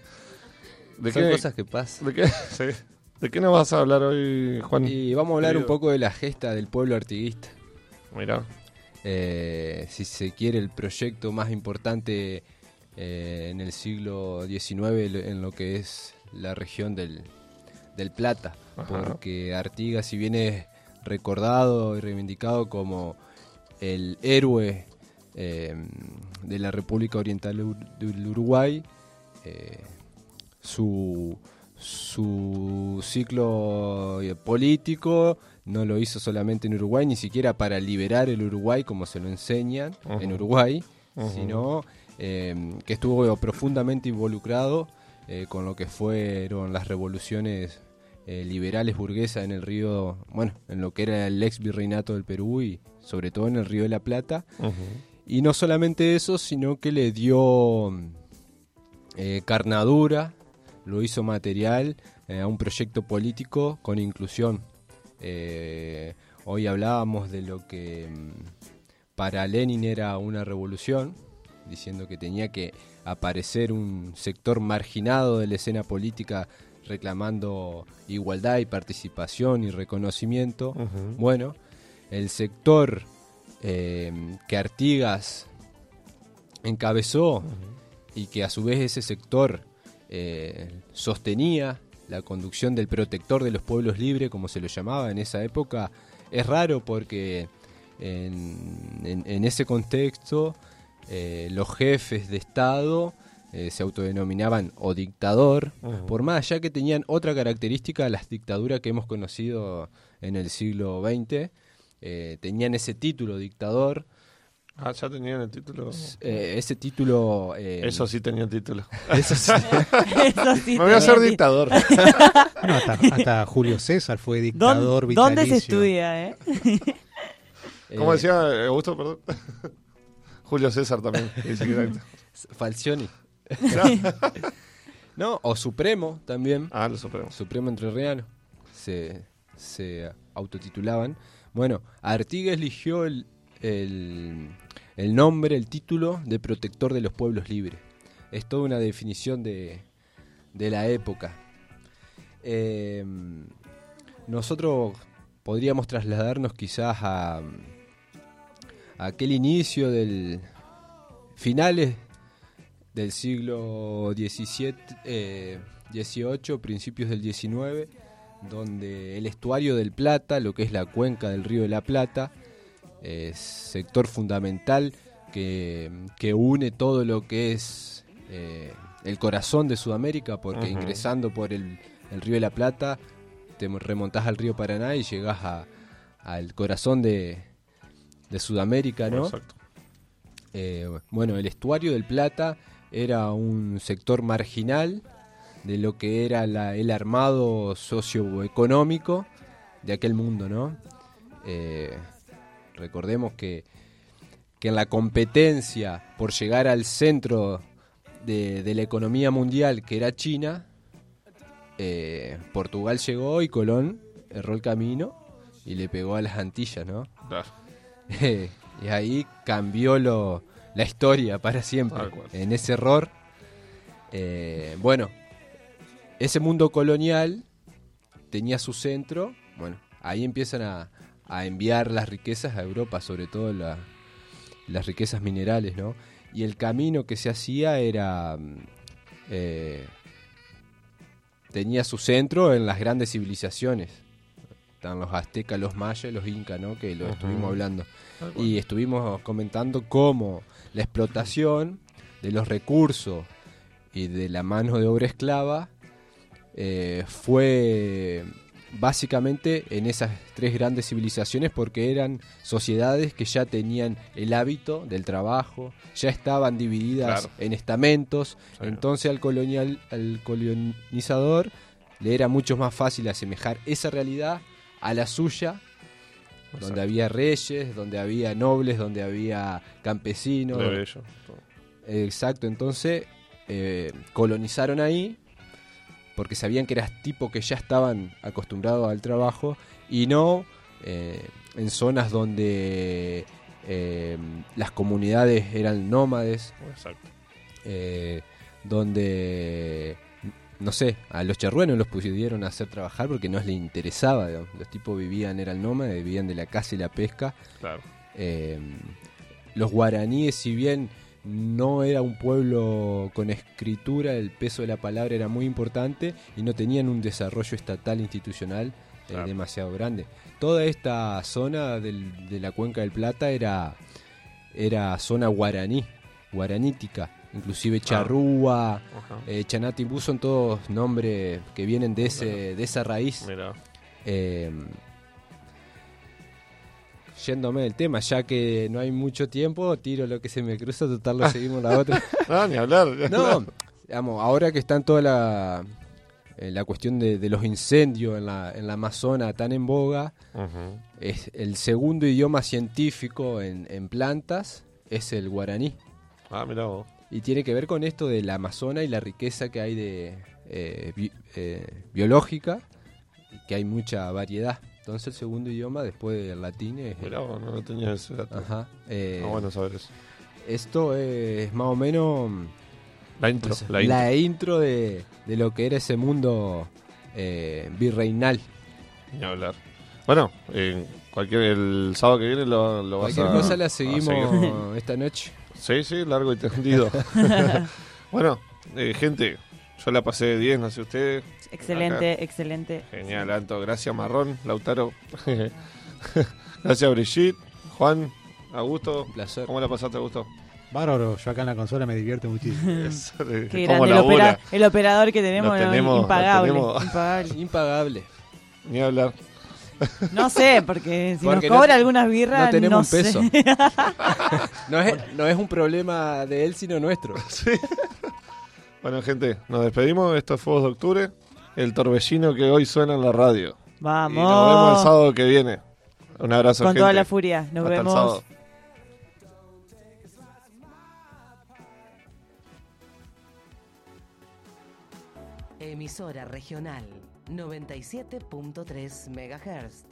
¿De Son qué- cosas que pasan. ¿De qué, sí. ¿De qué nos vas a hablar hoy, Juan? Y vamos a hablar un poco de la gesta del pueblo artiguista. Mirá. Eh, si se quiere, el proyecto más importante eh, en el siglo XIX en lo que es la región del, del Plata. Ajá. Porque Artigas, si bien es recordado y reivindicado como el héroe eh, de la República Oriental Ur- del Uruguay. Su, su ciclo político no lo hizo solamente en Uruguay, ni siquiera para liberar el Uruguay como se lo enseñan en. Uruguay, sino eh, que estuvo profundamente involucrado eh, con lo que fueron las revoluciones eh, liberales burguesas en el río, bueno, en lo que era el ex virreinato del Perú y sobre todo en el río de la Plata. Y no solamente eso, sino que le dio eh, carnadura, lo hizo material eh, a un proyecto político con inclusión. Eh, hoy hablábamos de lo que mm, para Lenin era una revolución, diciendo que tenía que aparecer un sector marginado de la escena política reclamando igualdad y participación y reconocimiento. Bueno, el sector eh, que Artigas encabezó y que a su vez ese sector eh, sostenía la conducción del protector de los pueblos libres, como se lo llamaba en esa época, es raro porque en, en- en ese contexto eh, los jefes de Estado eh, se autodenominaban o dictador, por más allá que tenían otra característica de las dictaduras que hemos conocido en el siglo XX, eh, tenían ese título dictador. Ah, ya tenían el título. Eh, ese título... eh, Eso sí tenía título. Eso sí. Eso sí Me voy a hacer dictador. Hasta, hasta Julio César fue dictador ¿Dónde, dónde se vitalicio. estudia, eh? Como Eh, decía Augusto, perdón. Julio César también. Falcioni. no, o Supremo también. Ah, los Supremos. Supremo Entrerriano. Se, se autotitulaban. Bueno, Artigas eligió el, el, el nombre, el título de protector de los pueblos libres. Es toda una definición de, de la época. Eh, nosotros podríamos trasladarnos quizás a, a aquel inicio del finales del siglo XVII, eh, XVIII, principios del XIX, donde el estuario del Plata, lo que es la cuenca del río de la Plata, es sector fundamental que, que une todo lo que es eh, el corazón de Sudamérica, porque ingresando por el, el río de la Plata, te remontás al río Paraná y llegás a- al corazón de, de Sudamérica, ¿no? Exacto. Eh, bueno, el estuario del Plata era un sector marginal de lo que era la- el armado socioeconómico de aquel mundo, ¿no? Eh, recordemos que, que en la competencia por llegar al centro de, de la economía mundial, que era China, eh, Portugal llegó y Colón erró el camino y le pegó a las Antillas, ¿no? Claro. y ahí cambió lo, la historia para siempre. En ese error. eh, bueno, ese mundo colonial tenía su centro. Bueno, ahí empiezan a, a enviar las riquezas a Europa, sobre todo la- las riquezas minerales, ¿no? Y el camino que se hacía era. mm, eh, tenía su centro en las grandes civilizaciones. Están los aztecas, los mayas, los incas, ¿no? Que lo estuvimos hablando. Cual. Y estuvimos comentando cómo la explotación de los recursos y de la mano de obra esclava eh, fue básicamente en esas tres grandes civilizaciones porque eran sociedades que ya tenían el hábito del trabajo, ya estaban divididas Claro. en estamentos, Sí. entonces al, colonial, al colonizador le era mucho más fácil asemejar esa realidad a la suya donde había reyes, donde había nobles, donde había campesinos. Exacto, entonces eh, colonizaron ahí porque sabían que eran tipos que ya estaban acostumbrados al trabajo y no eh, en zonas donde eh, las comunidades eran nómades, Exacto. eh, donde, no sé, a los charruenos los pusieron a hacer trabajar porque no les interesaba. Los tipos vivían, eran nómades, vivían de la caza y la pesca. Claro. Los guaraníes, si bien no era un pueblo con escritura, el peso de la palabra era muy importante y no tenían un desarrollo estatal institucional es demasiado grande. Toda esta zona del- de la cuenca del Plata era, era zona guaraní, guaranítica. Inclusive Charrúa, Ajá. eh, Chanatimbú son todos nombres que vienen de, ese, de esa raíz. Eh, yéndome del tema, ya que no hay mucho tiempo, tiro lo que se me cruza, total lo seguimos la otra. No, ni hablar, ni No, hablar. digamos, ahora que está en toda la, eh, la cuestión de, de los incendios en la, en la Amazona tan en boga, es el segundo idioma científico en, en plantas es el guaraní. Ah, mirá vos. Y tiene que ver con esto de la Amazona y la riqueza que hay de eh, bi- eh, biológica, y que hay mucha variedad. Entonces el segundo idioma después del latín es... Mirá vos, no tenía ese dato. Ajá. eh, Ah, bueno saber eso. Esto es más o menos... La intro, pues, la la intro. intro de, de lo que era ese mundo eh, virreinal. Ni hablar. Bueno, en cualquier, el sábado que viene lo, lo vas Cualquier a cosa la seguimos esta noche. Sí, sí, largo y tendido. bueno, eh, gente, yo la pasé de 10, no sé ustedes. Excelente, Acá. excelente. Genial, Anto. Gracias, Marrón, Lautaro. Gracias, Brigitte, Juan, Augusto. Un placer. ¿Cómo la pasaste, Augusto? Bárbaro, yo acá en la consola me divierto muchísimo. Qué grande, el, opera- el operador que tenemos, Lo no, tenemos, lo impagable, tenemos. impagable. Impagable. Ni hablar. No sé, porque si Porque nos no- cobra algunas birras, no tenemos un sé. peso. no, es, no es un problema de él, sino nuestro. Bueno, gente, nos despedimos. Esto es Fuegos de Octubre. El torbellino que hoy suena en la radio. Vamos. Y nos vemos el sábado que viene. Un abrazo, Con gente. toda la furia. Nos Hasta el vemos. sábado. Emisora regional 97.3 MHz.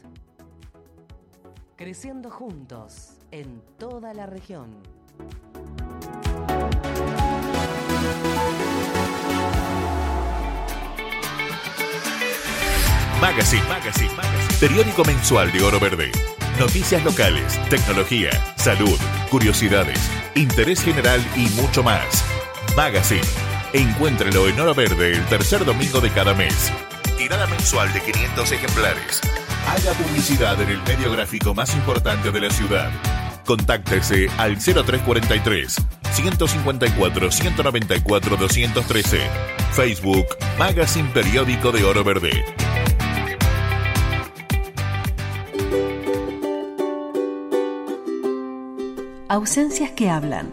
Creciendo juntos en toda la región. Magazine, Magazine, Magazine. Periódico mensual de Oro Verde. Noticias locales, tecnología, salud, curiosidades, interés general y mucho más. Magazine. Encuéntrelo en Oro Verde el tercer domingo de cada mes. Tirada mensual de 500 ejemplares. Haga publicidad en el medio gráfico más importante de la ciudad. Contáctese al 0343 154 194 213. Facebook Magazine Periódico de Oro Verde. Ausencias que hablan.